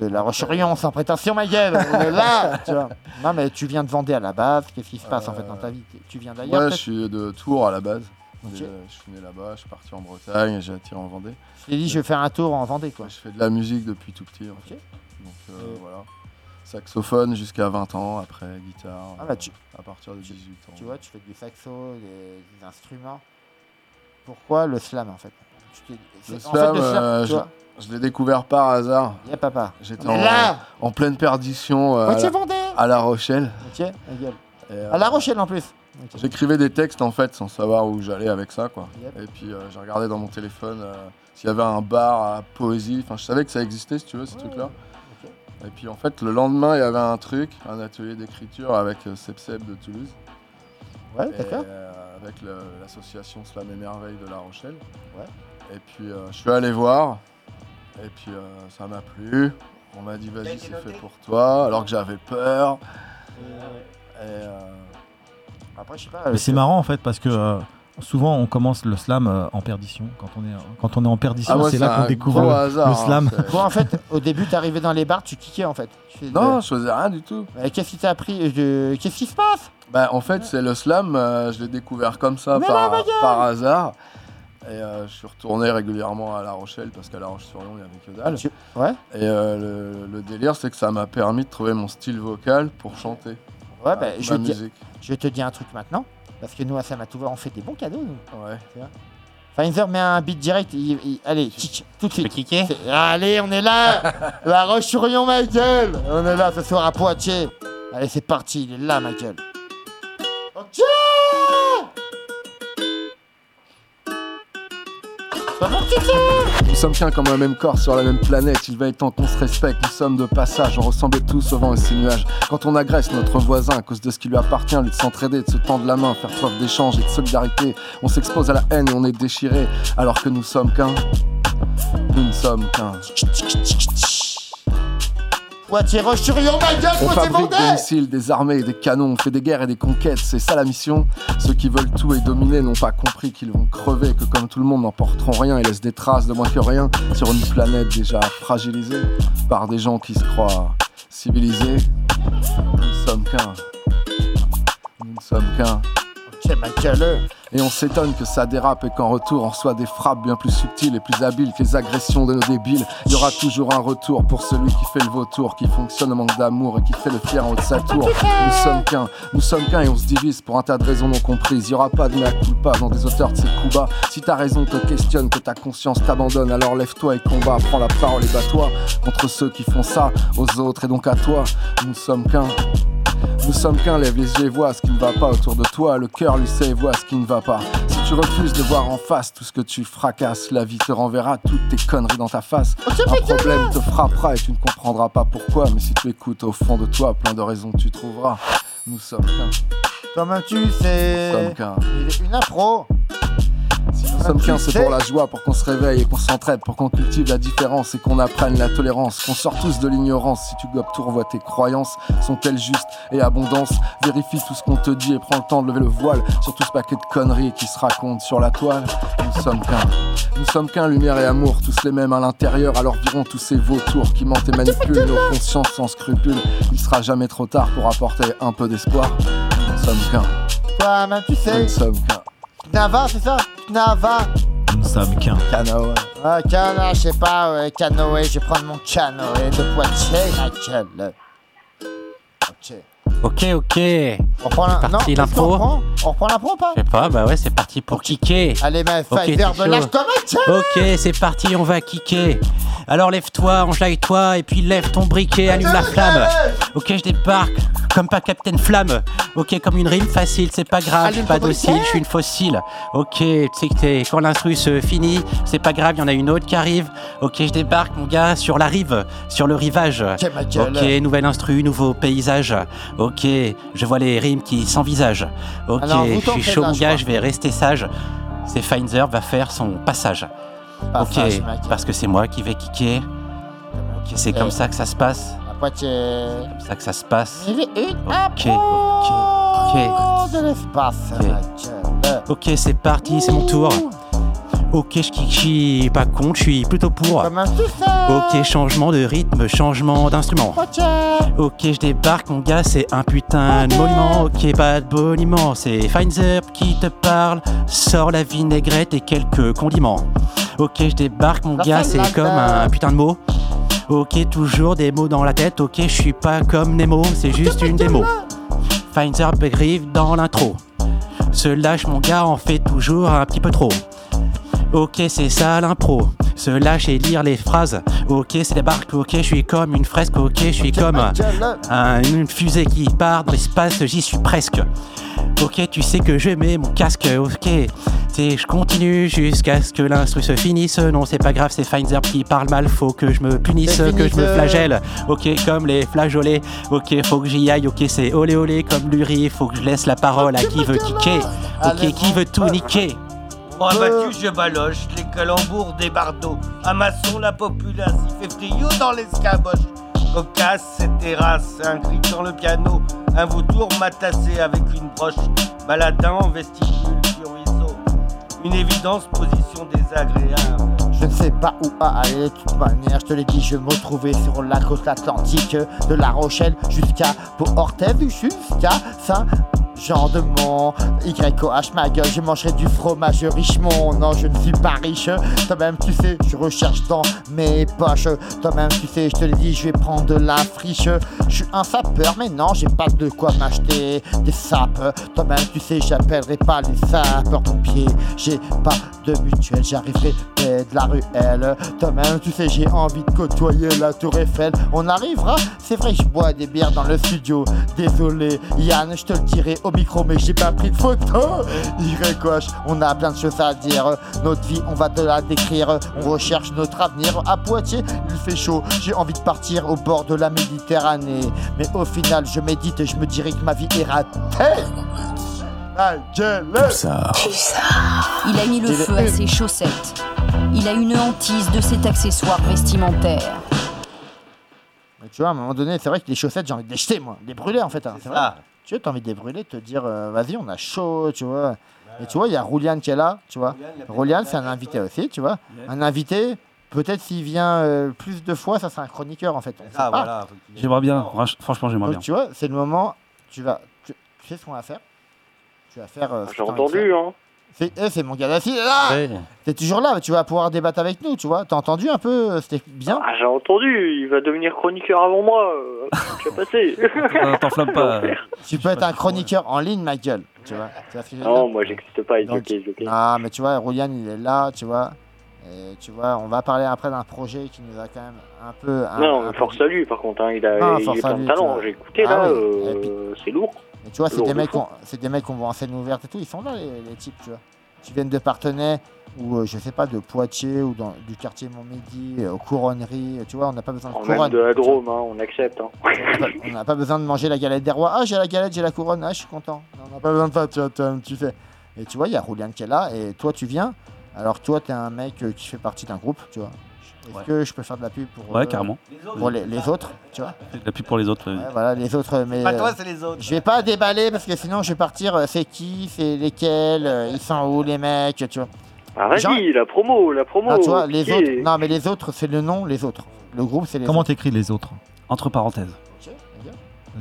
De la Roche-sur-Yon, sans prétention, ma gueule. On est là. tu vois. Non, mais tu viens de Vendée à la base. Qu'est-ce qui se passe en fait dans ta vie? Tu viens d'ailleurs Ouais, je suis de Tours à la base. Euh, je suis né là-bas, je suis parti en Bretagne et j'ai attiré en Vendée. Je t'ai dit, je vais faire un tour en Vendée, quoi. Je fais de la musique depuis tout petit. En fait. Donc euh, voilà. Saxophone jusqu'à 20 ans, après guitare Ah bah, tu- euh, à partir de 18 ans. Tu vois, tu fais du saxo, des, des instruments. Pourquoi le slam en fait? Tu t'es- Le en slam, fait, le slam, euh, tu je, l'ai découvert par hasard. y a papa. J'étais en, là en pleine perdition euh, à, la, à La Rochelle. Ok, ma gueule. Et, À La Rochelle en plus. J'écrivais des textes en fait sans savoir où j'allais avec ça quoi. Yep. Et puis euh, j'ai regardé dans mon téléphone euh, s'il y avait un bar à poésie. Enfin je savais que ça existait si tu veux ces trucs là. Et puis en fait le lendemain il y avait un truc, un atelier d'écriture avec euh, Sepsep de Toulouse. Ouais, d'accord. euh, avec l'association Slam et Merveille de La Rochelle. Ouais. Et puis euh, je suis allé voir. Et puis ça m'a plu. On m'a dit vas-y c'est fait pour toi alors que j'avais peur. Et, Après, je sais pas. Mais c'est marrant en fait parce que euh, souvent on commence le slam euh, en perdition. Quand on est, quand on est en perdition, Ah, c'est là qu'on découvre le, hasard, le hein, slam. Toi, en fait, au début, t'arrivais dans les bars, tu kickais en fait. Tu fais de- Non, je faisais rien du tout. Mais Qu'est-ce qui t'a appris de... Qu'est-ce qui se passe? Bah, en fait, c'est le slam, euh, je l'ai découvert comme ça Mais par, non, par hasard. Et euh, je suis retourné régulièrement à La Rochelle parce qu'à La Roche-sur-Yon, il n'y avait que dalle. Tu- Ouais. Et euh, le, le délire, c'est que ça m'a permis de trouver mon style vocal pour chanter. Ouais, bah, je, te je dire un truc maintenant. Parce que nous, à Samatouva, on fait des bons cadeaux, nous. Ouais. Pfizer met un beat direct. il- il- allez, kick, tout de suite. kicker Allez, on est là La Roche-sur-Yon, ma gueule On est là ce soir à Poitiers. Allez, c'est parti, il est là, ma Nous sommes qu'un comme un même corps sur la même planète. Il va être temps qu'on se respecte. Nous sommes de passage. On ressemble tous au vent et ses nuages. Quand on agresse notre voisin à cause de ce qui lui appartient, lui de s'entraider, de se tendre la main, faire preuve d'échange et de solidarité, on s'expose à la haine et on est déchiré. Alors que nous sommes qu'un. Nous ne sommes qu'un. Poitiers, Roche-sur-Yon, Poitiers, des missiles, des armées, des canons, on fait des guerres et des conquêtes, c'est ça la mission. Ceux qui veulent tout et dominer n'ont pas compris qu'ils vont crever, que comme tout le monde n'emporteront rien et laissent des traces de moins que rien sur une planète déjà fragilisée par des gens qui se croient civilisés. Nous ne sommes qu'un. Nous ne sommes qu'un. Et on s'étonne que ça dérape et qu'en retour on reçoit des frappes bien plus subtiles et plus habiles que les agressions de nos débiles. Il y aura toujours un retour pour celui qui fait le vautour, qui fonctionne au manque d'amour et qui fait le fier en haut de sa tour. Nous sommes qu'un, nous sommes qu'un et on se divise pour un tas de raisons non comprises. Il y aura pas de mea culpa dans des auteurs de ces coups bas. Si ta raison te questionne, que ta conscience t'abandonne, alors lève-toi et combat, prends la parole et bats-toi contre ceux qui font ça aux autres et donc à toi. Nous sommes qu'un. Nous sommes qu'un, lève les yeux et vois ce qui ne va pas autour de toi. Le cœur lui sait et voit ce qui ne va pas. Si tu refuses de voir en face tout ce que tu fracasses, la vie te renverra toutes tes conneries dans ta face. Un problème te frappera et tu ne comprendras pas pourquoi. Mais si tu écoutes au fond de toi, plein de raisons tu trouveras. Nous sommes qu'un. Comment tu sais Nous sommes qu'un. Il est une impro Nous sommes qu'un, c'est pour la joie, pour qu'on se réveille et qu'on s'entraide, pour qu'on cultive la différence et qu'on apprenne la tolérance, qu'on sort tous de l'ignorance. Si tu gobes tout, revois tes croyances, sont-elles justes et abondance Vérifie tout ce qu'on te dit et prends le temps de lever le voile sur tout ce paquet de conneries qui se racontent sur la toile. Nous sommes qu'un. Nous sommes qu'un, lumière et amour, tous les mêmes à l'intérieur. Alors virons tous ces vautours qui mentent et manipulent nos consciences sans scrupules. Il sera jamais trop tard pour apporter un peu d'espoir. Nous ne sommes qu'un. Toi, tu Nous sais ne sommes qu'un. Nava, c'est ça? Nava Nous sommes qu'un. Canoë. Ah, canoë, je sais pas, ouais, canoë, je vais prendre mon canoë de Poitiers, ma gueule. Ok. Ok. On reprend la... Non, l'impro. qu'on reprend On reprend l'impro ou pas Je sais pas, bah ouais, c'est parti pour kicker. Allez, ma Ok, Pfizer, t'es de l'âge chaud. comme Ok, c'est parti, on va kicker. Alors lève-toi, enjaille-toi, et puis lève ton briquet, allume la flamme. Ok, je débarque, comme pas Captain Flamme. Ok, comme une rime facile, c'est pas grave, je suis pas docile, je suis une fossile. Ok, tu sais que t'es- quand l'instru se finit, c'est pas grave, il y en a une autre qui arrive. Ok, je débarque, mon gars, sur la rive, sur le rivage. Ok, nouvelle instru, nouveau paysage. Ok, je vois les rimes qui s'envisagent. Ok, Alors, je suis chaud, mon je gars, je vais rester sage. C'est Feinzer va faire son passage. Passage, ok, mec. parce que c'est moi qui vais kicker. Ok, c'est comme ça que ça se passe. Poitiers. Comme ça que ça se passe. Il est une Ok, ok, de l'espace, Ok. Ok, c'est parti, c'est mon tour. Ok, je suis pas con, je suis plutôt pour. Ok, changement de rythme, changement d'instrument. Ok, je débarque, mon gars, c'est un putain de monument. Ok, pas de boniment, c'est Feinzer qui te parle. Sors la vinaigrette et quelques condiments. Ok, je débarque, mon gars, c'est comme un putain de mot. Ok, toujours des mots dans la tête. Ok, je suis pas comme Nemo, c'est juste une démo. Feinzer arrive dans l'intro. Se lâche, mon gars, en fait toujours un petit peu trop. Ok, c'est ça l'impro. Se lâche et lire les phrases. Ok, c'est des barques, ok, je suis comme une fresque, ok, je suis comme un- un- une fusée qui part dans l'espace, j'y suis presque. Ok, tu sais que je mets mon casque, ok. C'est, je continue jusqu'à ce que l'instru se finisse. Non, c'est pas grave, c'est Feinzer qui parle mal, faut que je me punisse, que je me flagelle. Ok, comme les flageolets. Ok, faut que j'y aille, ok, c'est olé olé comme Luri, faut que je laisse la parole à qui veut kicker. Ok, qui veut tout niquer. Bon, abattu, je baloche, les calembours des bardeaux. À maçon, la populace, il fait friou dans l'escaboche. Cocasse, cette terrasse, un cri sur le piano. Un vautour matassé avec une broche. Baladin en vestibule du ruisseau. Une évidence, position désagréable. Je ne sais pas où aller, de toute manière, je te l'ai dit, je me retrouvais sur la côte atlantique, de La Rochelle jusqu'à Port-Orthez, jusqu'à Saint. Jean de Mont, YOH ma gueule, je mangerai du fromage Richemont. Non, je ne suis pas riche, toi-même tu sais, je recherche dans mes poches. Toi-même tu sais, je te l'ai dit, je vais prendre de la friche. Je suis un sapeur, mais non, j'ai pas de quoi m'acheter des sapes. Toi-même tu sais, j'appellerai pas les sapeurs pompiers. J'ai pas de mutuelle, j'arriverai de la ruelle. Toi-même tu sais, j'ai envie de côtoyer la tour Eiffel. On arrivera, c'est vrai, je bois des bières dans le studio. Désolé, Yann, je te le dirai micro, mais j'ai pas pris de photo. YOH, on a plein de choses à dire. Notre vie, on va te la décrire. On recherche notre avenir. À Poitiers, il fait chaud. J'ai envie de partir au bord de la Méditerranée. Mais au final, je médite et je me dirais que ma vie est ratée. Il a mis le feu à ses chaussettes. Il a une hantise de cet accessoire vestimentaire. Mais tu vois, à un moment donné, c'est vrai que les chaussettes, j'ai envie de les jeter, moi. Les brûler, en fait. hein, c'est vrai. Tu vois, t'as envie de les brûler, de te dire, euh, vas-y, on a chaud, tu vois. Et tu vois, il y a Roulian qui est là, tu vois. Roulian, c'est un invité aussi, tu vois. Un invité, peut-être s'il vient euh, plus de fois, ça, c'est un chroniqueur, en fait. Ah, voilà. J'aimerais bien, franch- franchement, j'aimerais Donc, bien. tu vois, c'est le moment, tu vas. Tu, tu sais ce qu'on va faire? Tu vas faire. euh, J'ai entendu, hein. C'est eh, c'est mon Gaddafi, là Ouais. T'es toujours là, tu vas pouvoir débattre avec nous, tu vois. T'as entendu un peu euh, C'était bien Ah, j'ai entendu, il va devenir chroniqueur avant moi. euh, Je vais passer. T'enflamme pas. Tu peux être un chroniqueur en ligne, ma gueule. Tu vois, tu vois ce que je veux Non, moi j'existe pas, Donc, ok, ok. Ah, mais tu vois, Roulian, il est là, tu vois. Et tu vois, on va parler après d'un projet qui nous a quand même un peu. un- Non, un mais peu force à lui par contre, hein, il a, Non, il force est plein de talent. J'ai écouté Ah là, oui, euh, c'est lourd. Et tu vois, c'est des, de mecs c'est des mecs qu'on voit en scène ouverte et tout, ils sont là, les, les types, tu vois. Tu viens de Partenay, ou euh, je sais pas, de Poitiers, ou dans, du quartier Montmédy, euh, aux couronneries, tu vois, on n'a pas besoin de même couronne. de la Drôme, hein, on accepte. Hein. On n'a pas- On besoin de manger la galette des rois. Ah, j'ai la galette, j'ai la couronne. Ah, je suis content. Non, on n'a pas besoin de ça, tu, vois, tu, fais. Et tu vois, il y a Roulian qui est là, et toi, tu viens. Alors, toi, tu es un mec euh, qui fait partie d'un groupe, tu vois. Est-ce Ouais. que je peux faire de la pub pour, Ouais, euh, carrément. pour les, les autres, tu vois de la pub pour les autres. Ouais, voilà, les autres, mais. Pas toi, euh, c'est les autres. Je vais pas déballer parce que sinon, je vais partir. C'est qui C'est lesquels Ils sont où, les mecs Tu vois Ah, vas-y, Genre- la promo, la promo. Non, tu vois, les autres. est- Non, mais les autres, c'est le nom, les autres. Le groupe, c'est les Comment t'écris les autres? Entre parenthèses.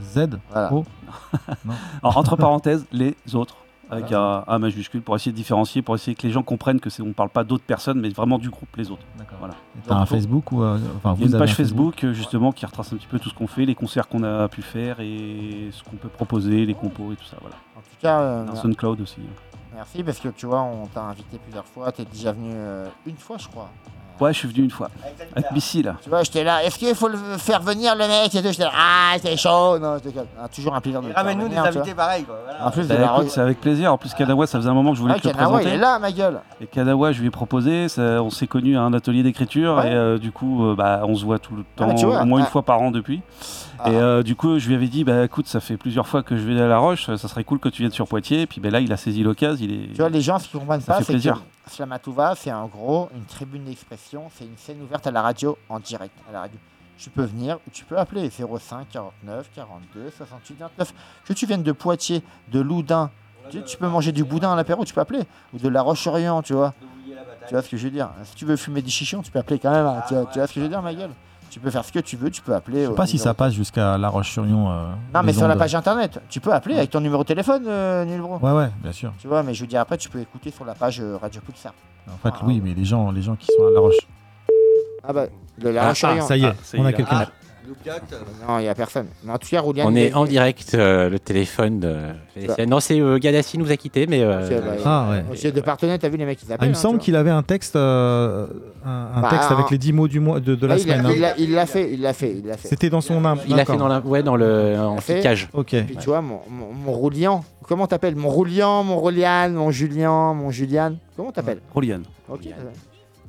Z Voilà. O Non. Alors, entre parenthèses, les autres. Avec un, un majuscule pour essayer de différencier, pour essayer que les gens comprennent que c'est on parle pas d'autres personnes, mais vraiment du groupe, les autres. Voilà. T'as un Facebook ou euh, enfin Il y a vous une avez page un Facebook euh, justement qui retrace un petit peu tout ce qu'on fait, les concerts qu'on a pu faire et ce qu'on peut proposer, les compos et tout ça. Voilà. En tout cas, euh, Un mer- SoundCloud aussi. merci parce que tu vois, on t'a invité plusieurs fois. T'es déjà venu euh, une fois, je crois. Ouais, je suis venu une fois avec Missy là. Tu vois, j'étais là. Est-ce qu'il faut le faire venir le mec? Et tout J'étais là. Ah, c'est chaud. Non, je. Ah, toujours un plaisir de Ramène-nous des invités pareils, quoi. voilà. En plus Bah, la c'est avec plaisir. En plus, Kadawa, ça faisait un moment que je voulais Ouais, te le présenter. il est là, ma gueule. Et Kadawa, je lui ai proposé, ça- on s'est connus à un atelier d'écriture Ouais. et euh, du coup, euh, bah, on se voit tout le Ah, temps, tu vois, au moins une ah. fois par an depuis. Et euh, du coup, je lui avais dit, bah écoute, ça fait plusieurs fois que je vais à La Roche, ça serait cool que tu viennes sur Poitiers. Et puis ben là, il a saisi l'occasion, est. Tu vois, les gens, ce qu'ils comprennent Ça pas, c'est Slamatouva, c'est en gros une tribune d'expression, c'est une scène ouverte à la radio en direct. À la radio. Tu peux venir, ou tu peux appeler 05 49 42 68 29. Que tu viennes de Poitiers, de Loudun, tu, tu peux manger du boudin à l'apéro, tu peux appeler. Ou de la Roche-Orient, tu vois. Tu vois ce que je veux dire Si tu veux fumer des chichons, tu peux appeler quand même. hein. Tu, vois, tu vois ce que je veux dire, ma gueule Tu peux faire ce que tu veux, tu peux appeler. Je sais pas si ça passe jusqu'à La Roche-sur-Yon. euh, Non, mais sur la page internet, tu peux appeler avec ton numéro de téléphone, euh, Nilbro. Ouais, ouais, bien sûr. Tu vois, mais je veux dire, après, tu peux écouter sur la page euh, Radio Pulsar. En fait, oui, mais les gens, les gens qui sont à La Roche. Ah bah, de la Ah, ah, ça y est, Ah, ça y on a quelqu'un. Ah, Non, il n'y a personne. Mais en tout cas, Rouliane. On est en direct, euh, le téléphone de Félicien. Non, c'est euh, Gadassi nous a quittés, mais. euh, Ok, bah, Ah, ouais. Monsieur de partenaire, t'as vu les mecs, ils Ah, appellent. il me hein, semble tu qu'il avait un texte, euh, un, un Bah, texte avec les 10 mots du mois de, de vois. la Ah, il semaine. hein. il l'a- Il l'a fait, il l'a fait, il l'a fait. C'était dans son âme. Il a fait dans la, ouais, dans le en fait flicage. Ok. Puis tu vois, mon, mon, mon Roulian, comment t'appelles? Mon Roulian, mon Roulian, mon Julien, mon Julian. Comment t'appelles? Rouliane. Ok.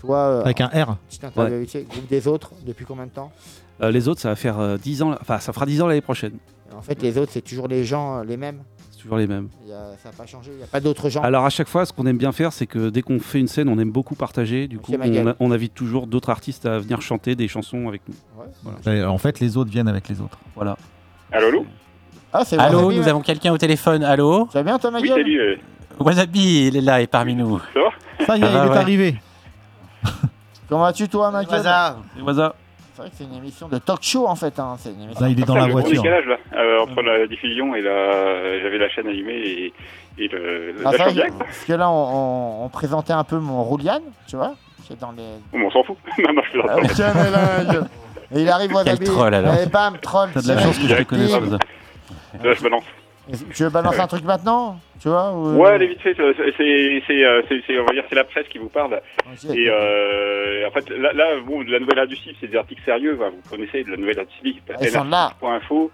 Toi, euh, Avec un R. petite interviewé, groupe des autres, depuis combien de temps? Euh, les autres, ça va faire euh, 10 ans. Enfin, ça fera 10 ans l'année prochaine. En fait, les autres, c'est toujours les gens euh, les mêmes. C'est toujours les mêmes. Il y a- ça n'a pas changé, il n'y a pas d'autres gens. Alors à chaque fois, ce qu'on aime bien faire, c'est que dès qu'on fait une scène, on aime beaucoup partager. Du coup, on, a- on invite toujours d'autres artistes à venir chanter des chansons avec nous. Voilà. En fait, les autres viennent avec les autres. Voilà. Allô, allô Ah, c'est Allô, Wasabi, nous ouais. avons quelqu'un au téléphone. Allô Tu vas bien, toi, ma Oui, gueule salut. euh, Wasabi, il est là et parmi nous. Ça va Ça y est, Ça il va, est arrivé. Comment vas-tu, toi, ma gueule Waza. Waza, C'est vrai que c'est une émission de talk show, en fait. Hein. C'est une émission... Là, il est dans Putain, la le voiture. décalage là, euh, entre la diffusion et la. J'avais la chaîne allumée et, et le, Ah, la ça, je-. Parce que là, on, on- on présentait un peu mon Roulian, tu vois C'est dans les... Bon, on s'en fout. non, non, je fais Ah, là, Et il arrive, Wasabi. troll, alors. Et bam, troll. t'as de la chance que je te. Là, je balance. Tu veux balancer un truc maintenant Tu vois ou- Ouais, allez, vite fait, c'est- c'est, c'est, euh, c'est, on va dire, c'est la presse qui vous parle. Et euh, en fait, là, là bon, la nouvelle adducible, c'est des articles sérieux. vous connaissez de la nouvelle adducible. Elles sont là. Info.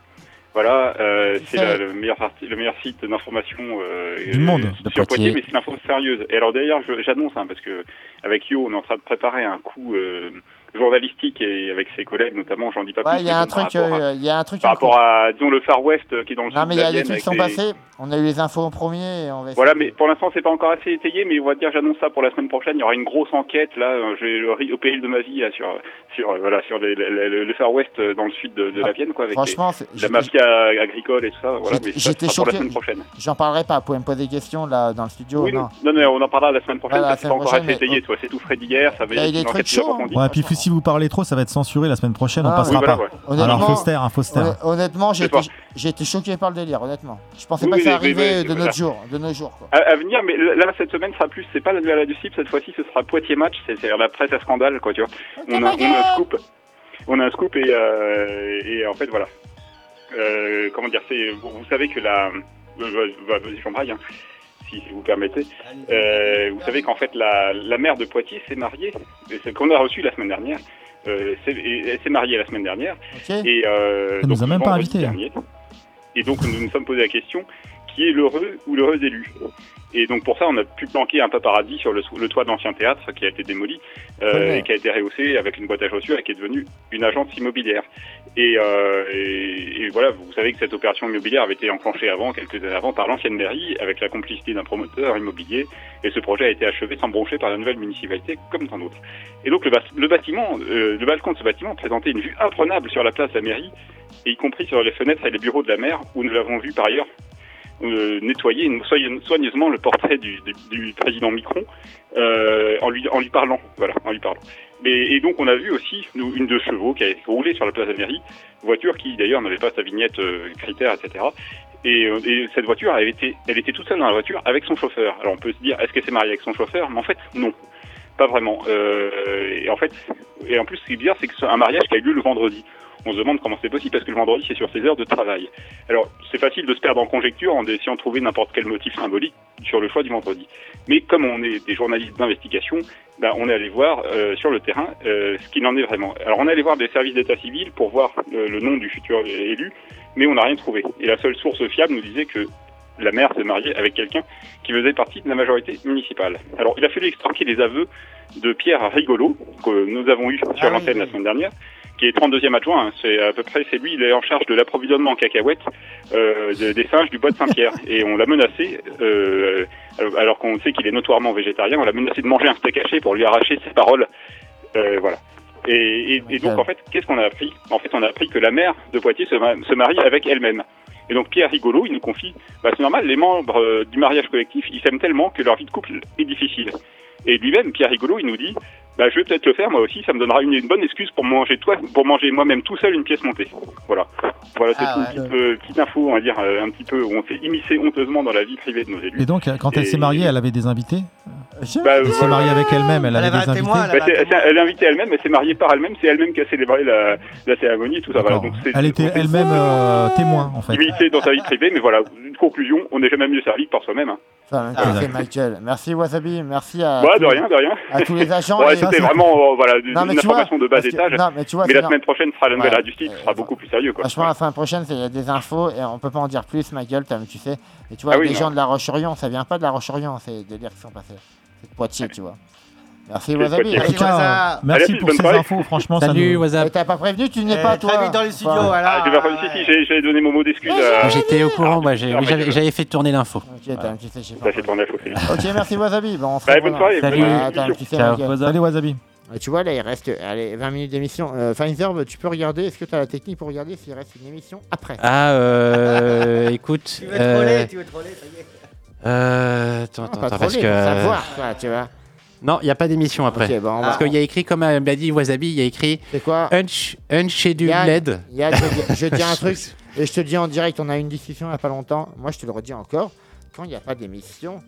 Voilà, euh, c'est le meilleur arti- le meilleur site d'information euh, Du monde, euh, de sur Poitiers, Poitiers. mais c'est une info sérieuse. Et alors d'ailleurs, je- j'annonce hein, parce que avec Yo, on est en train de préparer un coup euh, journalistique et avec ses collègues, notamment, j'en dis pas Ouais, plus. il y a un truc, euh, il y a un truc. par rapport à, disons, le Far West euh, qui est dans le Non, sud mais il y a des trucs qui sont passés. On a eu les infos en premier. Et on va Voilà, mais pour l'instant, c'est pas encore assez étayé, mais on va dire, j'annonce ça pour la semaine prochaine. Il y aura une grosse enquête, là, euh, je vais le ri- au péril de ma vie, là, sur, sur, euh, voilà, sur les- les- les- le Far West euh, dans le sud de, de la Vienne, quoi, avec Ah, Franchement, les- la mafia agricole et tout ça. Voilà, j'étais sera pour la choqué. semaine prochaine. J'en parlerai pas. Vous pouvez me poser des questions là dans le studio. Oui, non. non, non, on en parlera la semaine prochaine, que c'est pas encore assez étayé, toi. C'est tout frais d'hier, ça va être une enquête hein. approfondie. Ouais, puis si vous parlez trop, ça va être censuré la semaine prochaine, on Ah, passera voilà, pas. Alors taire, hein. Honn- Honnêtement, j'ai été, choqué par le délire, honnêtement. Je pensais pas que ça arrivait de notre jour, de nos jours. Quoi. À, à venir, mais là, cette semaine sera plus, c'est pas la nouvelle du cette fois-ci, ce sera Poitiers Match, c'est c'est la presse à scandale, quoi, tu vois. on, a, on a un scoop. On a un scoop et, euh, et en fait, voilà. Euh, comment dire, c'est, vous, vous savez que la. Vas-y, j'embraye, hein, si, si vous permettez. Euh, vous savez qu'en fait, la, la mère de Poitiers s'est mariée, c'est qu'on a reçu la semaine dernière. Euh, elle s'est mariée la semaine dernière. Ok. Et, euh, Elle nous donc, a même pas invités. dernier. Et donc, nous nous sommes posé la question qui est l'heureux ou l'heureuse élu Et donc, pour ça, on a pu planquer un paparazzi sur le, le toit de l'ancien théâtre qui a été démoli euh, Ouais. et qui a été rehaussé avec une boîte à chaussures et qui est devenue une agence immobilière. Et, euh, et, et voilà, vous savez que cette opération immobilière avait été enclenchée avant, quelques années avant, par l'ancienne mairie, avec la complicité d'un promoteur immobilier. Et ce projet a été achevé sans broncher par la nouvelle municipalité, comme tant d'autres. Et donc, le, bas- le bâtiment, euh, le balcon de ce bâtiment présentait une vue imprenable sur la place de la mairie, et y compris sur les fenêtres et les bureaux de la maire, où nous l'avons vu par ailleurs euh, nettoyer soign- soigneusement le portrait du, du- du président Micron euh, en, lui, en lui parlant. Voilà, en lui parlant. Mais, et donc on a vu aussi nous, une de chevaux qui a roulé sur la place de la mairie, voiture qui d'ailleurs n'avait pas sa vignette euh, critère, etc. Et, euh, et cette voiture, elle était, elle était toute seule dans la voiture avec son chauffeur. Alors on peut se dire, est-ce qu'elle s'est mariée avec son chauffeur? Mais en fait, non. Pas vraiment. Euh, et en fait, et en plus, ce qui est bizarre, c'est que c'est un mariage qui a eu lieu le vendredi. On se demande comment c'est possible parce que le vendredi, c'est sur ses heures de travail. Alors, c'est facile de se perdre en conjecture en essayant de trouver n'importe quel motif symbolique sur le choix du vendredi. Mais comme on est des journalistes d'investigation, ben, on est allé voir euh, sur le terrain euh, ce qu'il en est vraiment. Alors, on est allé voir des services d'état civil pour voir euh, le nom du futur élu, mais on n'a rien trouvé. Et la seule source fiable nous disait que la maire s'est mariée avec quelqu'un qui faisait partie de la majorité municipale. Alors, il a fallu extorquer les aveux de Pierre Rigolo, que nous avons eu sur l'antenne la semaine dernière, qui est 32e adjoint. hein. C'est à peu près, c'est lui, il est en charge de l'approvisionnement en cacahuètes euh, de- des singes du bois de Saint-Pierre. Et on l'a menacé, euh, alors- qu'on sait qu'il est notoirement végétarien, on l'a menacé de manger un steak haché pour lui arracher ses paroles. Euh, voilà. Et, et- et donc, en fait, qu'est-ce qu'on a appris? En fait, on a appris que la mère de Poitiers se marie avec elle-même. Et donc, Pierre Rigolo, il nous confie, bah, c'est normal, les membres euh, du mariage collectif, ils s'aiment tellement que leur vie de couple est difficile. Et lui-même, Pierre Rigolo, il nous dit, bah, je vais peut-être le faire moi aussi, ça me donnera une, une bonne excuse pour manger toi, pour manger moi-même tout seul une pièce montée. Voilà. Voilà, c'est Ah une petite, euh, petite info, on va dire, euh, un petit peu, où on s'est immiscé honteusement dans la vie privée de nos élus. Et donc, quand elle Et- s'est mariée, elle avait des invités Bah, Elle s'est voilà. mariée avec elle-même, elle avait des invités. Bah, c'est- c'est- elle est invitée elle-même, elle s'est mariée par elle-même, c'est elle-même qui a célébré la, la cérémonie, tout ça. Voilà. Donc, c'est- Elle était elle-même euh, témoin, en fait. Limité dans sa vie privée, mais voilà, une conclusion, on n'est jamais mieux servi que par soi-même. Hein. Ah, Michael. Merci Wasabi. Merci à. Ouais, tous- de rien, de rien. À tous les agents. Ouais, et- c'était vraiment euh, voilà, une, Non, mais une tu vois, information de bas que- étage. non, mais tu vois, mais la semaine prochaine sera la nouvelle Ouais. radio style, ce sera beaucoup plus sérieux. Quoi. Franchement, la fin prochaine, c'est- il y a des infos et on peut pas en dire plus, ma gueule, t'as- tu sais. Et tu vois, Ah oui, les non. gens de la Roche-Orient, ça vient pas de la Roche-Orient, c'est des dires qui sont passés. C'est de Poitiers, tu vois. Merci Wasabi. Merci, cas, merci pour ces infos, franchement, Salut, nous... WhatsApp. Et t'as pas prévenu, tu n'es Eh, pas toi. très vite dans les studios, Enfin, voilà. Ah, j'ai pas si, si, j'ai donné mon mot d'excuse. à- J'étais au courant, Ah, j'avais j'avais fait tourner l'info. Ok, t'as un petit séché. Ça fait tourner fausse. Ok, merci Wasabi. Bon, on se bonne soirée. Salut Wasabi. Et Tu vois, là, il reste allez, 20 minutes d'émission. Euh, tu peux regarder, est-ce que tu as la technique pour regarder s'il reste une émission après? Ah, euh, écoute. Tu veux troller, euh, tu veux troller, ça y est. euh, attends, Non, attends, parce que. savoir, tu vois. Non, il n'y a pas d'émission après. Bon, va- Parce qu'il y a écrit, comme euh, m'a dit Wasabi, il y a écrit C'est quoi Unch, Unscheduled Yann. Yann, je, je dis un truc, et je te dis en direct, on a eu une discussion il n'y a pas longtemps. Moi, je te le redis encore. Quand il n'y a pas d'émission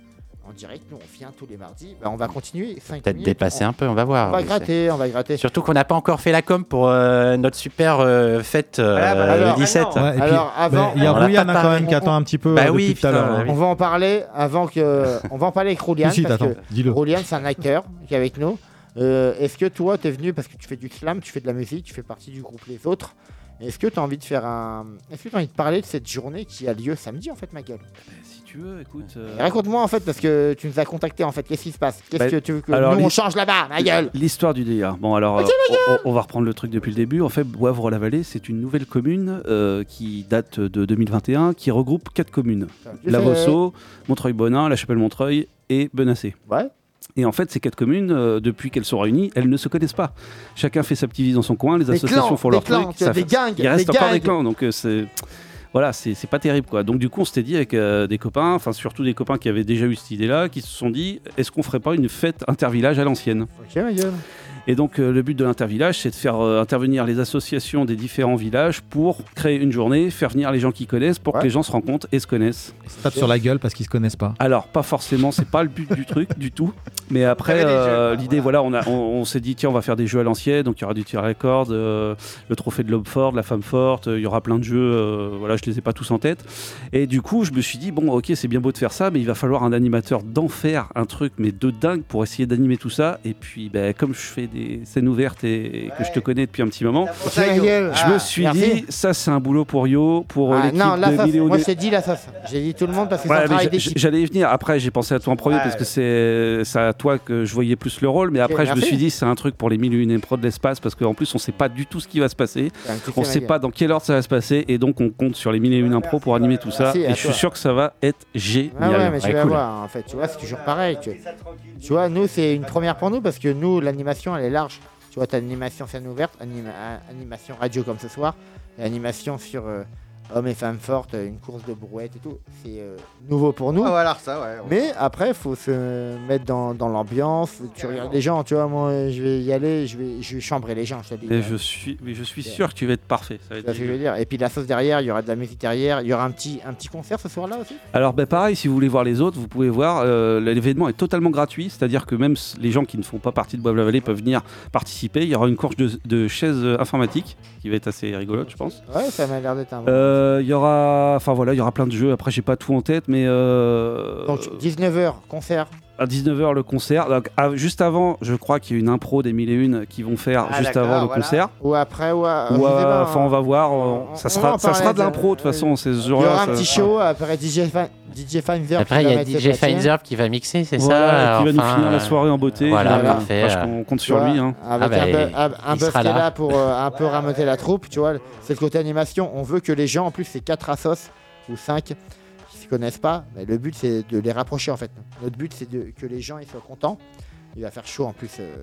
en direct, nous, on vient tous les mardis. Bah, on va continuer. Peut-être dépasser on- un peu, on va voir. On va gratter, on va gratter. Surtout qu'on n'a pas encore fait la com pour euh, notre super euh, fête euh, Voilà, bah, alors, le 17. Ouais, et puis, Alors, avant- ben, il y a On l'a Roulian pas hein, quand même qui attend un petit peu Bah euh, oui, depuis tout à putain, l'heure. hein. oui. On va en parler avant que. On va en parler avec Roulian. Si, si, parce t'attends, que dis-le. Roulian, c'est un acteur qui est avec nous. Euh, Est-ce que toi, tu es venu parce que tu fais du slam, tu fais de la musique, tu fais partie du groupe Les Autres? Est-ce que tu as envie de faire un. Est-ce que tu as envie de parler de cette journée qui a lieu samedi, en fait, ma gueule? Si tu veux, écoute. euh, Raconte-moi, en fait, parce que tu nous as contacté, en fait. Qu'est-ce qui se passe? Qu'est-ce Bah, que tu veux que alors, nous, on change là-bas, ma gueule? L'histoire du délire. Bon, alors, euh, on, va reprendre le truc depuis le début. En fait, Boivre-la-Vallée, c'est une nouvelle commune euh, qui date de 2021, qui regroupe quatre communes La. Vosso, Montreuil-Bonin, La Chapelle-Montreuil et Benassé. Ouais. Et en fait, ces quatre communes, euh, depuis qu'elles sont réunies, elles ne se connaissent pas. Chacun fait sa petite vie dans son coin, les Des associations clans, font leur clans, truc. des gangs, Il reste des encore des clans, donc euh, c'est voilà, c'est pas terrible quoi. Donc du coup, on s'était dit avec euh, des copains, enfin surtout des copains qui avaient déjà eu cette idée-là, qui se sont dit, est-ce qu'on ferait pas une fête intervillage à l'ancienne? Et donc euh, le but de l'intervillage, c'est de faire euh, intervenir les associations des différents villages pour créer une journée, faire venir les gens qui connaissent, pour Ouais. que les gens se rencontrent et se connaissent. Ils se tapent sur la gueule parce qu'ils se connaissent pas. Alors, pas forcément, c'est pas le but du truc du tout. Mais après, euh, l'idée, voilà, on, a- on, on s'est dit, tiens, on va faire des jeux à l'ancienne. Donc, il y aura du tir à la corde, euh, le trophée de l'homme fort, de la femme forte. euh, Il y aura plein de jeux. euh, voilà, je les ai pas tous en tête. Et du coup, je me suis dit, bon, ok, c'est bien beau de faire ça, mais il va falloir un animateur d'enfer, un truc, mais de dingue pour essayer d'animer tout ça. Et puis, ben, comme je fais des scènes ouvertes et que je te connais depuis un petit moment, gueule. je Ah, me suis merci. dit, ça, c'est un boulot pour Yo, pour euh, Ah, l'équipe non, de. Milléo- Moi, je t'ai dit la sauce. J'ai dit tout le monde parce que c'est un mais travail j- d'équipe. J'allais y venir. Après, j'ai pensé à toi en premier Ouais. parce que c'est c'est à toi que je voyais plus le rôle. Mais après, je me merci. suis dit, c'est un truc pour les mille et une de l'espace parce qu'en plus, on sait pas du tout ce qui va se passer. C'est un petit On fait, sait ma pas dans quel ordre ça va se passer. Et donc, on compte sur les mille et une impros pour animer tout ça. Merci à Et je suis toi. sûr que ça va être génial. Ah ouais, mais tu Ouais, vas cool. voir, en fait, tu vois, c'est toujours pareil. Tu, tu vois, nous, c'est une première pour nous parce que nous, l'animation, elle large. Tu vois, t'as l'animation scène ouverte, anima- animation radio comme ce soir, et animation sur euh, hommes et femmes fortes, une course de brouette et tout. C'est euh, nouveau pour nous. Ah, voilà, ça, ouais. Mais après, faut se mettre dans, dans l'ambiance. faut- Tu regardes les gens, tu vois, moi, je vais y aller, je vais, je vais chambrer les gens, je te dis. Et je suis, mais je suis sûr que tu vas être parfait. Ça va être vois ce que je veux dire? Et puis la sauce derrière, il y aura de la musique derrière, il y aura un petit, un petit concert ce soir-là aussi? Alors ben pareil, si vous voulez voir les autres, vous pouvez voir. euh, L'événement est totalement gratuit, c'est-à-dire que même s- les gens qui ne font pas partie de Bois-la-Vallée peuvent venir participer. Il y aura une course de, de chaises euh, informatiques qui va être assez rigolote, je pense. Ouais, ça m'a l'air d'être un. Euh, Il y aura, enfin voilà, il y aura plein de jeux. Après, j'ai pas tout en tête, mais euh, Donc 19h, concert. À 19h le concert. Donc, à- juste avant, je crois qu'il y a une impro des mille et une qui vont faire Ah, juste avant le voilà. concert. Ou après, ou, à- Ou pas, enfin, hein. on va voir. on- on- ça on sera, ça sera de l'impro de toute façon. Il y aura un ça- petit show, après DJ, Fin- DJ Feinzer. Après, il y a DJ Feinzer qui va mixer, c'est Voilà, ça qui va nous Enfin, finir la soirée en beauté. Voilà, Euh, parfait. enfin, on compte sur lui. hein. Avec Ah bah, un, il- bu- un, un il buzz sera qui est là. pour euh, un peu rameuter la troupe, tu vois. C'est le côté animation. On veut que les gens, en plus, c'est 4 assos ou 5 qui se connaissent pas. Mais le but, c'est de les rapprocher, en fait. Notre but, c'est de- que les gens ils soient contents. Il va faire chaud, en plus, euh,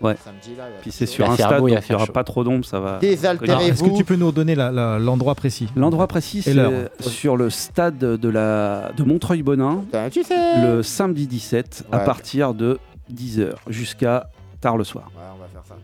Ouais. samedi. Là, Puis c'est sur un stade, beau, il donc va il n'y aura chaud. pas trop d'ombre, ça va. Désaltérez- Alors, Est-ce que tu peux nous donner l'endroit précis? L'endroit précis, c'est sur le stade de, la, de Montreuil-Bonin, Tu sais. le samedi 17, à partir de 10h jusqu'à tard le soir. Ouais, on va faire ça.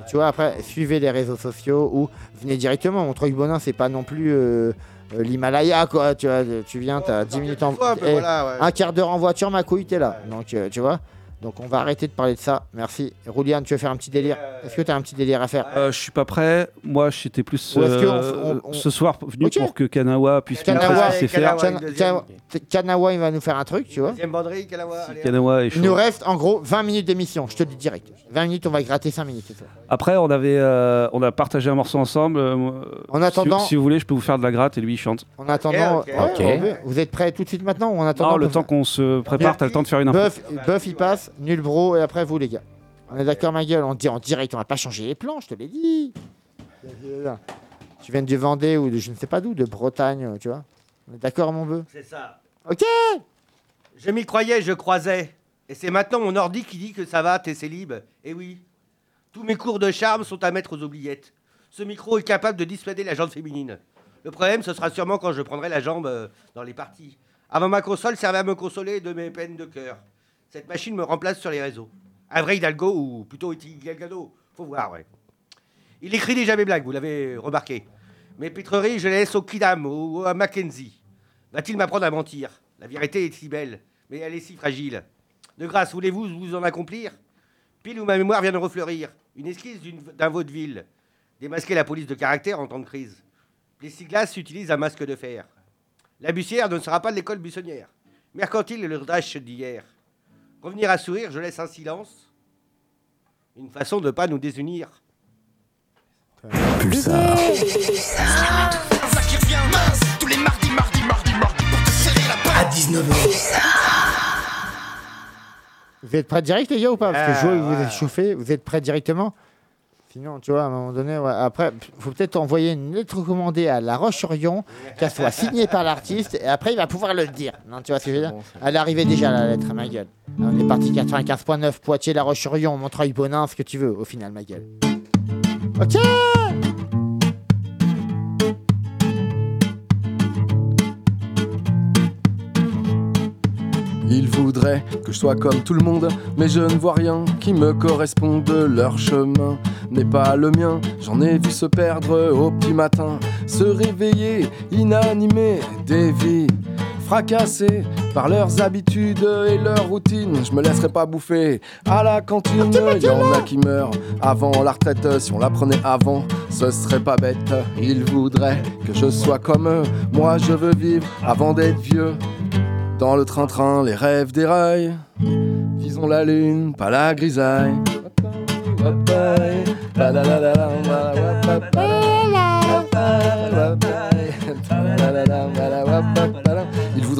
Et tu vois, après, suivez les réseaux sociaux ou venez directement. Mon truc bonin, c'est pas non plus euh, l'Himalaya, quoi. Tu vois, tu viens, t'as 10 minutes en eh, voilà, ouais. Un quart d'heure en voiture, ma couille, t'es là. Donc, euh, tu vois, Donc on va arrêter de parler de ça. Merci. Rouliane, tu veux faire un petit délire Est-ce que tu as un petit délire à faire Euh, je suis pas prêt. Moi, j'étais plus on- euh, on- on- ce soir venu pour que Kanawa puisse montrer Kanawa, ce qu'il sait faire. Kana- Kana- Kanawa, il va nous faire un truc, tu vois. Deuxième banderie, Kalawa. allez, hop. Kanawa est Il nous reste en gros 20 minutes d'émission, je te le dis direct. 20 minutes, on va gratter 5 minutes. Après, on avait, euh, on a partagé un morceau ensemble. euh, En si- attendant- si, vous voulez, je peux vous faire de la gratte et lui il chante. En attendant, ouais, vous êtes prêts tout de suite maintenant ou en attendant Non, le temps qu'on se prépare, t'as le temps de faire une info. Buff, Buff, il passe, nul bro, et après vous les gars. On est d'accord ma gueule, on dit en direct, on va pas changer les plans, je te l'ai dit. Tu viens du Vendée ou de je ne sais pas d'où, de Bretagne, tu vois. On est d'accord mon bœuf C'est ça. Ok Je m'y croyais, je croisais. Et c'est maintenant mon ordi qui dit que ça va, t'es célib. Et oui. Tous mes cours de charme sont à mettre aux oubliettes. Ce micro est capable de dissuader la jambe féminine. Le problème, ce sera sûrement quand je prendrai la jambe euh, dans les parties. Avant ma console servait à me consoler de mes peines de cœur. Cette machine me remplace sur les réseaux. Un vrai Hidalgo, ou plutôt Hidalgo, faut voir, ouais. Il écrit déjà mes blagues, vous l'avez remarqué. Mes pitreries, je les laisse au Kidam ou à Mackenzie. Va-t-il m'apprendre à mentir? La vérité est si belle, mais elle est si fragile. De grâce, voulez-vous vous en accomplir? Pile où ma mémoire vient de refleurir. Une esquisse d'un vaudeville. Démasquer la police de caractère en temps de crise. Plessiglas utilise un masque de fer. La bussière ne sera pas de l'école buissonnière. Mercantile est le dash d'hier. Revenir à sourire, je laisse un silence. Une façon de ne pas nous désunir. Pulsar. qui revient mince tous les mardis, mardis, mardis, mardis pour te serrer la pince. À 19h. Vous êtes prêts direct les gars ou pas? Parce que Ah, je vois que vous êtes chauffés, vous êtes prêts directement? Sinon, tu vois, à un moment donné, ouais, après, faut peut-être envoyer une lettre recommandée à La Roche-sur-Yon, qu'elle soit signée par l'artiste, et après, il va pouvoir le dire. Non, tu vois ce que je veux dire? Elle est arrivée déjà, la lettre, ma gueule. On est parti 95.9, Poitiers, La Roche-sur-Yon, Montreuil, Bonin, ce que tu veux, au final, ma gueule. Ok Ils voudraient que je sois comme tout le monde, mais je ne vois rien qui me corresponde. Leur chemin n'est pas le mien, j'en ai vu se perdre au petit matin, se réveiller inanimés des vies fracassées par leurs habitudes et leurs routines. Je me laisserai pas bouffer à la cantine. Y en a qui meurent avant la retraite. Si on la prenait avant, ce serait pas bête. Ils voudraient que je sois comme eux. Moi, je veux vivre avant d'être vieux. Dans le train-train, les rêves déraillent. Visons la lune, pas la grisaille.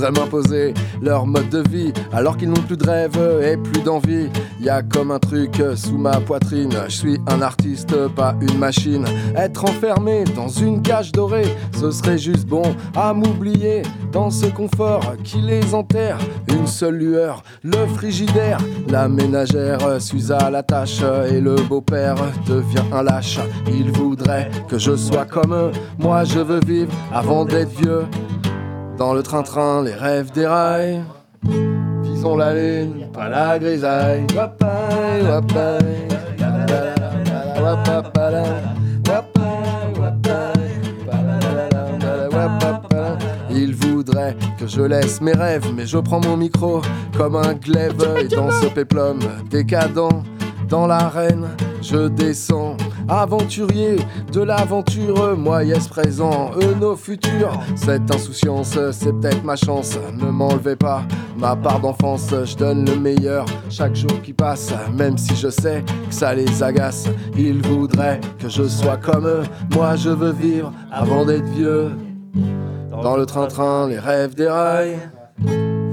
Ils voudraient m'imposer leur mode de vie alors qu'ils n'ont plus de rêve et plus d'envie. Y a comme un truc sous ma poitrine. Je suis un artiste, pas une machine. Être enfermé dans une cage dorée, ce serait juste bon à m'oublier dans ce confort qui les enterre. Une seule lueur, le frigidaire, la ménagère s'use à la tâche et le beau-père devient un lâche. Il voudrait que je sois comme eux. Moi, je veux vivre avant d'être vieux. Dans le train-train, les rêves déraillent. Visons la lune, pas la grisaille. Il voudrait que je laisse mes rêves, mais je prends mon micro comme un glaive et dans ce péplum décadent. Dans l'arène, je descends, aventurier de l'aventure, moi yes présent, eux nos futurs. Cette insouciance, c'est peut-être ma chance. Ne m'enlevez pas ma part d'enfance, je donne le meilleur chaque jour qui passe, même si je sais que ça les agace. Ils voudraient que je sois comme eux, moi je veux vivre avant d'être vieux. Dans le train-train, les rêves déraillent.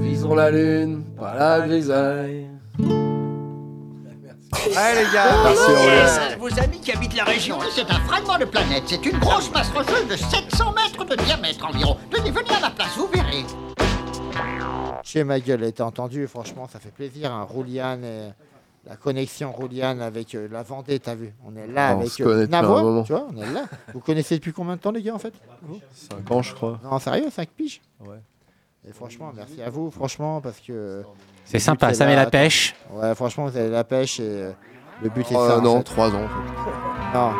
Visons la lune, pas la grisaille. Allez les gars Merci, Aurélien. Yes, Vos amis qui habitent la région, c'est un fragment de planète. C'est une grosse masse rocheuse de 700 mètres de diamètre environ. Tenez, venez à ma place, vous verrez. Chez ma gueule, elle était entendue, franchement, ça fait plaisir. Hein. Rouliane et la connexion Rouliane avec euh, la Vendée, t'as vu On est là On avec un moment. tu vois, on est là. Vous connaissez depuis combien de temps, les gars, en fait vous? 5 ans, je crois. Non, sérieux, 5 piges? Ouais. Et franchement, merci à vous, franchement, parce que. C'est sympa, ça met la pêche. Ouais, franchement, vous avez la pêche et euh, le but est Oh, ça. en non, fait. 3 ans. en fait. Non.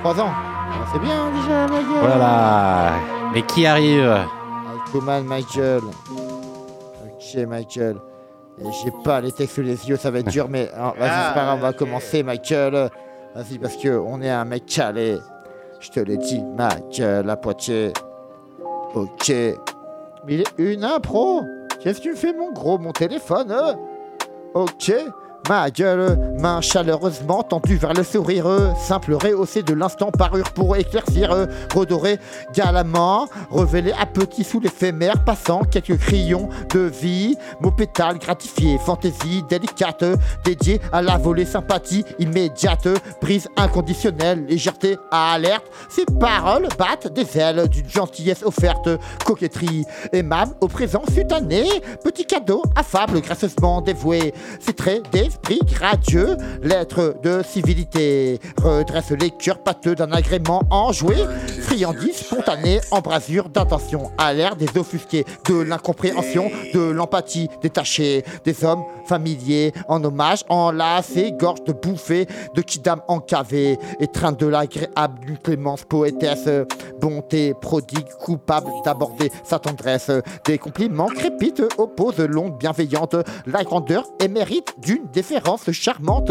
3 ans Ah, C'est bien déjà, ma gueule Oh là là. Mais qui arrive Alcoman, Michael. Ok, Michael. Et J'ai pas les textes sous les yeux, ça va être dur, mais vas-y, c'est pas grave, on va commencer, gueule. Vas-y, parce que on est un mec calé. Je te l'ai dit, gueule, à Poitiers. Ok. Mais il est une impro. Qu'est-ce que tu fais, mon gros, mon téléphone euh Ok. Ma gueule, main chaleureusement tendue vers le sourire, simple rehaussé de l'instant parure pour éclaircir, redorer galamment, révélé à petit sous l'éphémère, passant quelques crayons de vie, mots pétales gratifiés, fantaisie délicate, dédiée à la volée sympathie immédiate, brise inconditionnelle, légèreté à alerte, ces paroles battent des ailes d'une gentillesse offerte, coquetterie aimable au présent sutané, petit cadeau affable gracieusement dévoué, ces traits d'esprit gradieux, lettres de civilité, redresse les cœurs pâteux d'un agrément enjoué, friandise spontanée, embrasure d'intention, à l'air des offusqués, de l'incompréhension, de l'empathie détachée, des hommes familiers, en hommage, enlacés, gorge de bouffée, de kidam encavée, étreinte de l'agréable d'une clémence poétesse, bonté prodigue, coupable d'aborder sa tendresse, des compliments crépites opposent l'onde bienveillante, la grandeur et mérite d'une déférence charmante.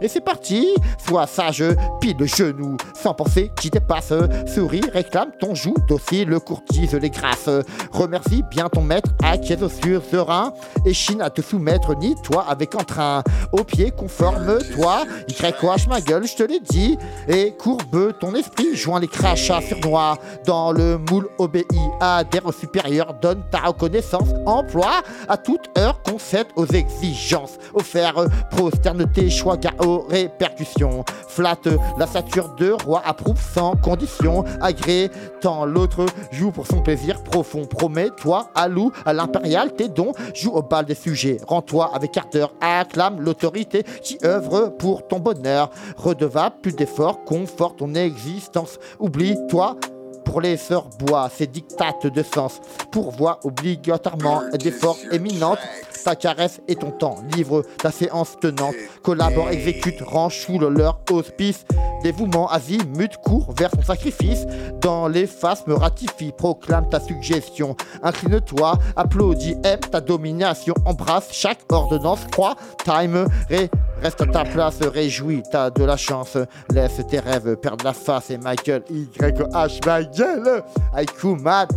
Et c'est parti, sois sage, pile le genou, sans penser qui dépasse, souris, réclame ton joug, docile, courtise les grâces, remercie bien ton maître, acquiesce sur serein, et chine à te soumettre, ni toi avec entrain, au pied conforme-toi, y ma gueule, je te l'ai dit, et courbe ton esprit, joins les crachats sur noix, dans le moule obéit, adhère au supérieur, donne ta reconnaissance, emploie à toute heure, concède aux exigences, offert, prosterne tes choix, car aux répercussions, flatte la sature de roi, approuve sans condition, agrée, tant l'autre joue pour son plaisir profond, promets-toi à loup, à l'impérial, tes dons, joue au bal des sujets, rends-toi avec ardeur, acclame l'autorité qui œuvre pour ton bonheur, redevable, plus d'efforts, conforte ton existence, oublie-toi pour les sœurs bois, ces dictates de sens, pourvoient obligatoirement d'efforts éminentes. Ta caresse et ton temps, livre ta séance tenante, collabore, exécute, range sous le leur auspice, dévouement, azimut, court vers son sacrifice, dans les faces me ratifie, proclame ta suggestion, incline-toi, applaudis, aime ta domination, embrasse chaque ordonnance, crois, time, ré, reste à ta place, réjouis, t'as de la chance, laisse tes rêves perdre la face et ma gueule, YH, ma gueule, Aïkou Mad,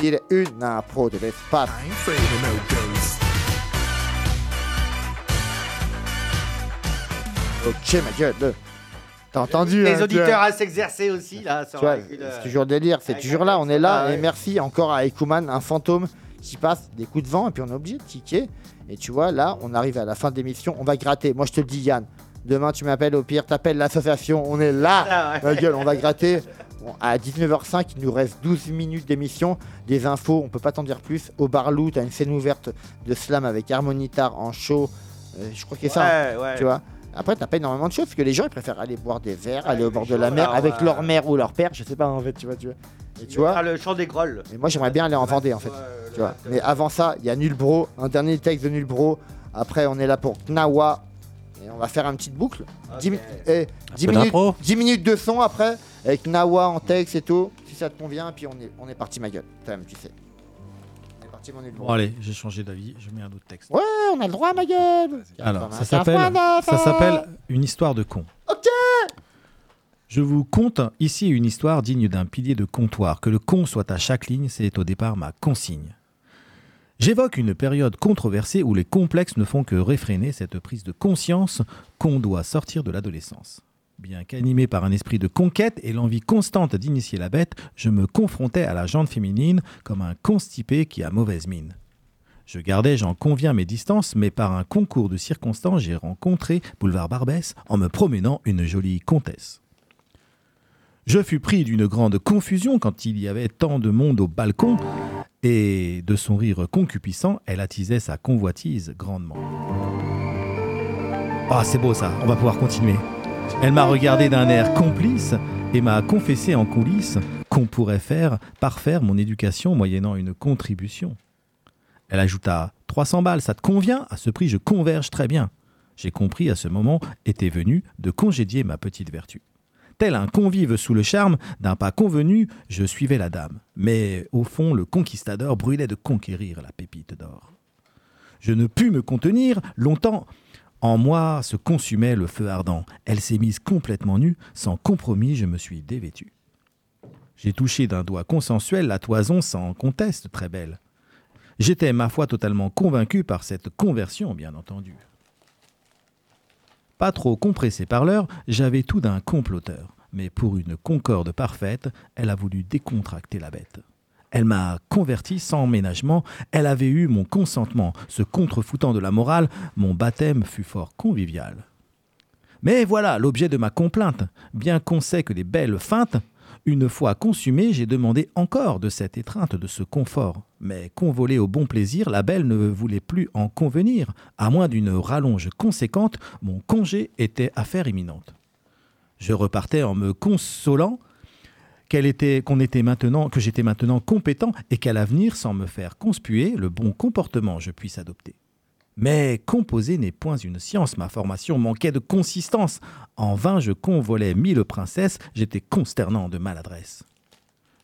mille une impro de l'espace. Ok, ma gueule. T'as entendu Les hein, auditeurs à s'exercer aussi, là. sur tu vois, la- la- c'est toujours délire, c'est toujours là, on est là. Ah ouais. Et merci encore à Ekuman, un fantôme qui passe des coups de vent, et puis on est obligé de ticker. Et tu vois, là, on arrive à la fin de l'émission, on va gratter. Moi, je te le dis, Yann. Demain, tu m'appelles, au pire, t'appelles l'association, on est là. Ah ouais. Ma gueule, on va gratter. Bon, à 19h05, il nous reste 12 minutes d'émission. Des infos, on peut pas t'en dire plus. Au Barlou, t'as une scène ouverte de slam avec Harmonitar en show. Euh, je crois que c'est ça. Ouais, ouais. Tu vois après, t'as pas énormément de choses parce que les gens ils préfèrent aller boire des verres, aller au bord de la mer avec ouais. leur mère ou leur père, je sais pas en fait, tu vois, tu vois. Et tu vois, Ah, le chant des grolles. et moi j'aimerais bien aller en Vendée en fait. tu vois. Mais avant ça, il y a Nulbro, un dernier texte de Nulbro. Après, on est là pour Knawa. Et on va faire une petite boucle. 10, mi- eh, 10 peu minutes, d'impro. 10 minutes de son après, avec Nawa en texte et tout. Si ça te convient, puis on est, on est parti, ma gueule. Toi-même, tu sais. On est. Bon, allez, j'ai changé d'avis, je mets un autre texte. Ouais, on a le droit, ma gueule. Alors, ça 95 s'appelle, ça s'appelle Une histoire de con. Ok. Je vous conte ici une histoire digne d'un pilier de comptoir. Que le con soit à chaque ligne, c'est au départ ma consigne. J'évoque une période controversée où les complexes ne font que réfréner cette prise de conscience qu'on doit sortir de l'adolescence. Bien qu'animé par un esprit de conquête et l'envie constante d'initier la bête, je me confrontais à la jante féminine comme un constipé qui a mauvaise mine. Je gardais, j'en conviens, mes distances, mais par un concours de circonstances, j'ai rencontré Boulevard Barbès en me promenant une jolie comtesse. Je fus pris d'une grande confusion quand il y avait tant de monde au balcon, et de son rire concupissant, elle attisait sa convoitise grandement. Ah, c'est beau ça, on va pouvoir continuer. Elle m'a regardé d'un air complice et m'a confessé en coulisses qu'on pourrait faire parfaire mon éducation moyennant une contribution. Elle ajouta 300 balles, ça te convient? À ce prix, je converge très bien. J'ai compris à ce moment était venu de congédier ma petite vertu. Tel un convive sous le charme d'un pas convenu, je suivais la dame. Mais au fond, le conquistador brûlait de conquérir la pépite d'or. Je ne pus me contenir longtemps. En moi se consumait le feu ardent. Elle s'est mise complètement nue. Sans compromis, je me suis dévêtu. J'ai touché d'un doigt consensuel la toison sans conteste très belle. J'étais, ma foi, totalement convaincu par cette conversion, bien entendu. Pas trop compressé par l'heure, j'avais tout d'un comploteur. Mais pour une concorde parfaite, elle a voulu décontracter la bête. Elle m'a converti sans ménagement, elle avait eu mon consentement. Se contrefoutant de la morale, mon baptême fut fort convivial. Mais voilà l'objet de ma complainte. Bien qu'on sait que les belles feintes, une fois consumées, j'ai demandé encore de cette étreinte, de ce confort. Mais convolée au bon plaisir, la belle ne voulait plus en convenir. À moins d'une rallonge conséquente, mon congé était affaire imminente. Je repartais en me consolant qu'elle était, qu'on était maintenant, que j'étais maintenant compétent et qu'à l'avenir, sans me faire conspuer, le bon comportement je puisse adopter. Mais composer n'est point une science, ma formation manquait de consistance. En vain je convolais mille princesses, j'étais consternant de maladresse.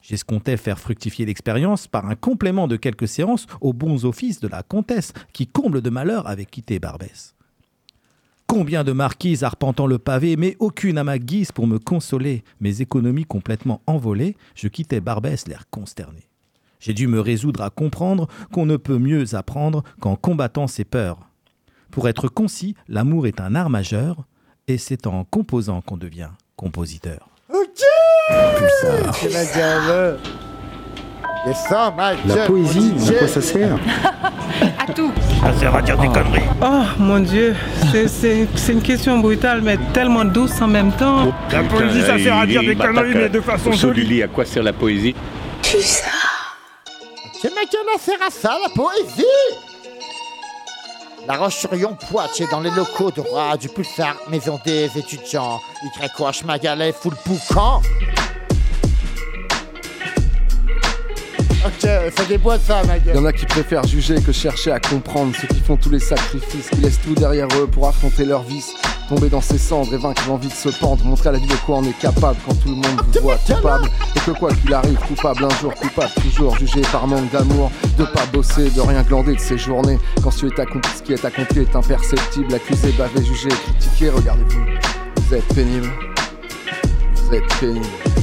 J'escomptais faire fructifier l'expérience par un complément de quelques séances aux bons offices de la comtesse, qui, comble de malheur, avait quitté Barbès. Combien de marquises arpentant le pavé, mais aucune à ma guise pour me consoler. Mes économies complètement envolées, je quittais Barbès l'air consterné. J'ai dû me résoudre à comprendre qu'on ne peut mieux apprendre qu'en combattant ses peurs. Pour être concis, l'amour est un art majeur, et c'est en composant qu'on devient compositeur. Ok C'est La poésie, à quoi ça sert À tout. Ça sert à dire des conneries. Oh mon dieu, c'est- une question brutale mais tellement douce en même temps. La poésie, ça sert à dire des conneries, mais de façon jolie. Lily, à quoi sert la poésie C'est ma gueule, elle sert à ça, la poésie La Roche-sur-Yon, Poitiers, dans les locaux de roi du Pulsar, maison des étudiants. YH Magalet, full boucan. Ok, ça déboîte ça, ma gueule. Y en a qui préfèrent juger que chercher à comprendre ceux qui font tous les sacrifices, qui laissent tout derrière eux pour affronter leurs vices, tomber dans ses cendres et vaincre l'envie de se pendre, montrer à la vie de quoi on est capable quand tout le monde vous voit coupable, et que quoi qu'il arrive, coupable un jour, coupable toujours, jugé par manque d'amour, de pas bosser, de rien glander de ses journées, quand ce, est accompli, ce qui est accompli est imperceptible, accusé, bavé, jugé, critiqué, regardez-vous, vous êtes pénible, vous êtes pénible.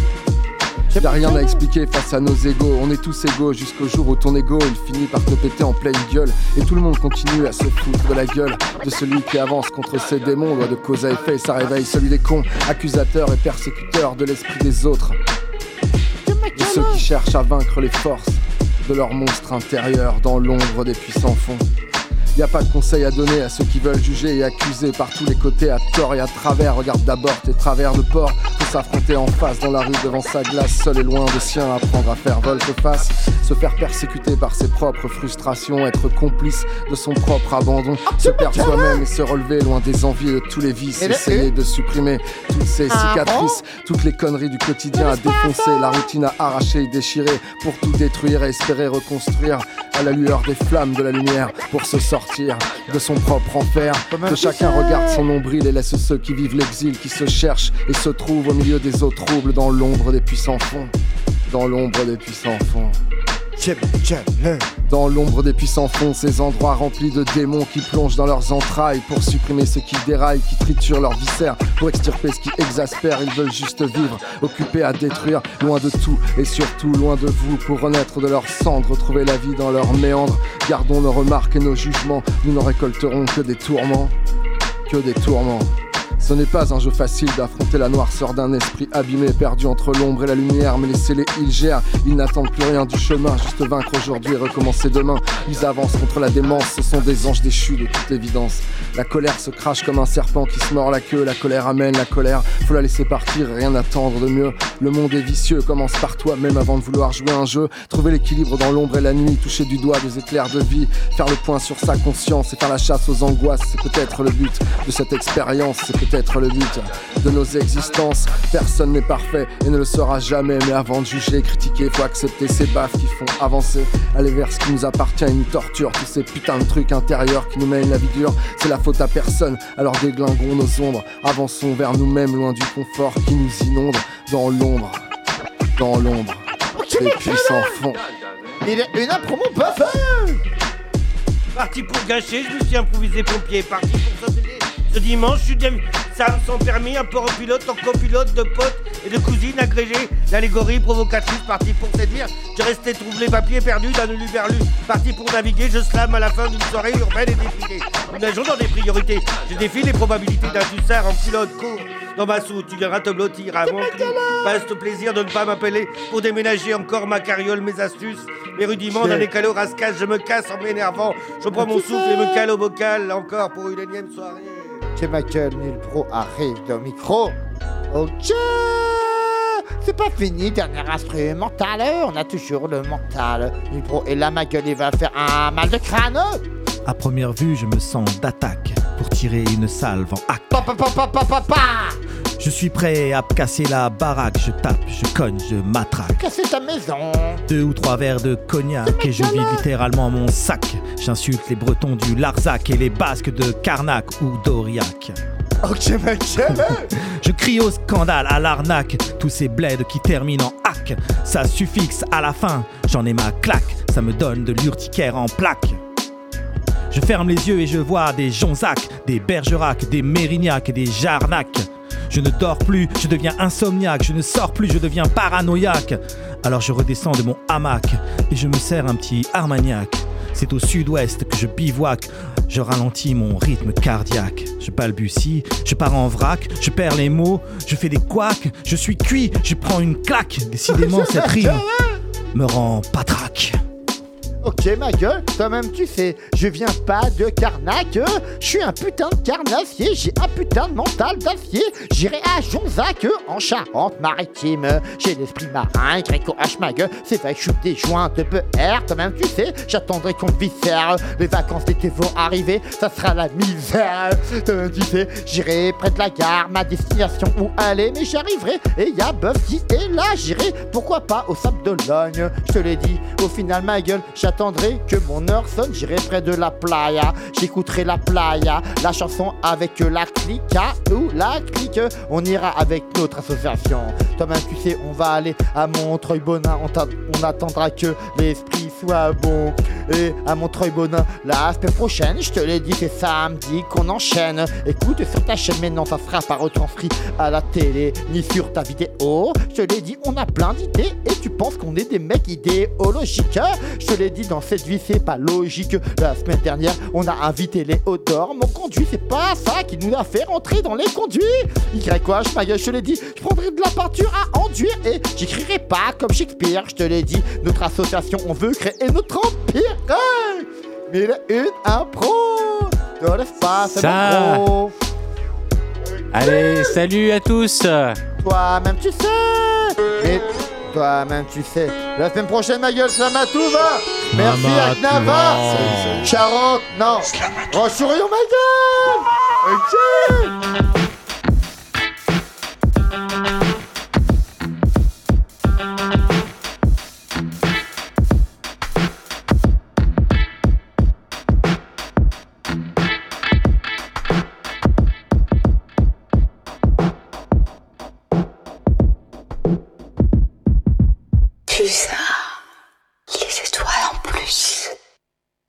Y a rien à expliquer face à nos égaux. On est tous égaux jusqu'au jour où ton ego il finit par te péter en pleine gueule. Et tout le monde continue à se foutre de la gueule de celui qui avance contre ses démons. Loi de cause à effet, ça réveille celui des cons, accusateur et persécuteur de l'esprit des autres. De ceux qui cherchent à vaincre les forces de leur monstre intérieur dans l'ombre des puissants fonds. Y a pas de conseil à donner à ceux qui veulent juger et accuser par tous les côtés, à tort et à travers. Regarde d'abord tes travers de porc. Faut s'affronter en face dans la rue devant sa glace, seul et loin de sien, apprendre à faire volte-face. Se faire persécuter par ses propres frustrations, être complice de son propre abandon. Se perdre soi-même et se relever loin des envies de tous les vices. Et le- Essayer de supprimer toutes ces Ah cicatrices, toutes les conneries du quotidien à défoncer, la routine à arracher et déchirer pour tout détruire et espérer reconstruire à la lueur des flammes de la lumière pour se sortir de son propre enfer. Que chacun regarde son nombril et laisse ceux qui vivent l'exil, qui se cherchent et se trouvent au milieu des eaux troubles dans l'ombre des puissants fonds. Dans l'ombre des puissants fonds. Dans l'ombre des puissants fonds, ces endroits remplis de démons qui plongent dans leurs entrailles pour supprimer ceux qui déraillent, qui triturent leurs viscères, pour extirper ce qui exaspère. Ils veulent juste vivre, occupés à détruire, loin de tout et surtout loin de vous, pour renaître de leurs cendres, retrouver la vie dans leurs méandres. Gardons nos remarques et nos jugements, nous n'en récolterons que des tourments, que des tourments. Ce n'est pas un jeu facile d'affronter la noirceur d'un esprit abîmé, perdu entre l'ombre et la lumière, mais laissez-les, ils gèrent, ils n'attendent plus rien du chemin, juste vaincre aujourd'hui et recommencer demain. Ils avancent contre la démence, ce sont des anges déchus de toute évidence. La colère se crache comme un serpent qui se mord la queue, la colère amène la colère, faut la laisser partir, rien attendre de mieux. Le monde est vicieux, commence par toi, même avant de vouloir jouer un jeu. Trouver l'équilibre dans l'ombre et la nuit, toucher du doigt des éclairs de vie, faire le point sur sa conscience et faire la chasse aux angoisses, c'est peut-être le but de cette expérience, peut-être le but de nos existences. Personne n'est parfait et ne le sera jamais, mais avant de juger, critiquer, faut accepter ces baffes qui font avancer, aller vers ce qui nous appartient et nous torture, tous ces putains de trucs intérieurs qui nous mènent la vie dure, c'est la faute à personne, alors déglinguons nos ombres, avançons vers nous-mêmes, loin du confort qui nous inonde, dans l'ombre, dans l'ombre, des puissants fonds. Il est une promo buffer Parti pour gâcher, je me suis improvisé pompier. Parti pour sauter ce dimanche, je suis devenu Sam sans permis, un peu en pilote, en copilote de potes et de cousines agrégées d'allégories provocatrices. Parti pour séduire, je restais troublé, papier perdu d'un uluberlu. Parti pour naviguer, je slam à la fin d'une soirée urbaine et défilée. Nous nageons dans des priorités. Je défie les probabilités d'un tussard en pilote court. Dans ma soute, tu viendras te blottir à mon au plaisir de ne pas m'appeler pour déménager encore ma carriole, mes astuces, mes rudiments d'un écalo rascasse. Je me casse en m'énervant. Je prends mon souffle et me cale au bocal encore pour une énième soirée. C'est Michael Nil Pro arrive au micro. Ok C'est pas fini, dernier instrumental, on a toujours le mental. Nil Pro et là, ma gueule, il va faire un mal de crâne. À première vue, je me sens d'attaque pour tirer une salve en hack. Pa, pa, pa. Je suis prêt à casser la baraque, je tape, je cogne, je matraque. Casser ta maison. Deux ou trois verres de cognac et je vis littéralement mon sac. J'insulte les Bretons du Larzac et les Basques de Carnac ou d'Aurillac. Ok, Michael Je crie au scandale, à l'arnaque, tous ces bleds qui terminent en hack. Ça suffixe à la fin, j'en ai ma claque, ça me donne de l'urticaire en plaque. Je ferme les yeux et je vois des Jonzac, des Bergerac, des Mérignac, des Jarnac. Je ne dors plus, je deviens insomniaque, je ne sors plus, je deviens paranoïaque. Alors je redescends de mon hamac et je me sers un petit Armagnac. C'est au sud-ouest que je bivouac, je ralentis mon rythme cardiaque. Je balbutie, je pars en vrac, je perds les mots, je fais des couacs, je suis cuit, je prends une claque. Décidément, cette rime me rend patraque. Ok ma gueule, toi-même tu sais, je viens pas de Carnac, je suis un putain de carnassier, j'ai un putain de mental d'acier, j'irai à Jonzac en Charente-Maritime, j'ai l'esprit marin, gréco H ma gueule, c'est vrai que je suis des joints de PR, toi-même tu sais, j'attendrai qu'on viscère, les vacances d'été vont arriver, ça sera la misère, toi-même tu sais, j'irai près de la gare, ma destination où aller, mais j'arriverai, et y a Buff qui est là, j'irai, pourquoi pas au Sable d'Ologne, je te l'ai dit, au final ma gueule, j'attendrai que mon heure sonne, j'irai près de la playa, j'écouterai la playa, la chanson avec la clica ou la clique, on ira avec notre association. Toi-même tu sais, on va aller à Montreuil-Bonin, on, attendra que l'esprit soit bon. Et à Montreuil-Bonin, la semaine prochaine, je te l'ai dit, c'est samedi qu'on enchaîne. Écoute sur ta chaîne, mais non, ça sera pas retranscrit à la télé ni sur ta vidéo. Je te l'ai dit, on a plein d'idées et tu penses qu'on est des mecs idéologiques. Je te l'ai dit, dans cette vie, c'est pas logique. La semaine dernière, on a invité Léodore. Mon conduit, c'est pas ça qui nous a fait rentrer dans les conduits. Y quoi, je ma gueule, je te l'ai dit, je prendrai de la peinture à enduire et j'écrirai pas comme Shakespeare. Je te l'ai dit, notre association, on veut créer notre empire. Hey Mais il est une impro dans l'espace, Ça. Allez, salut à tous Toi-même, tu sais. Mais toi, tu sais. La semaine prochaine, ma gueule, Slamatou va. Merci, Aknava Charente, non. Rochurion, ma gueule.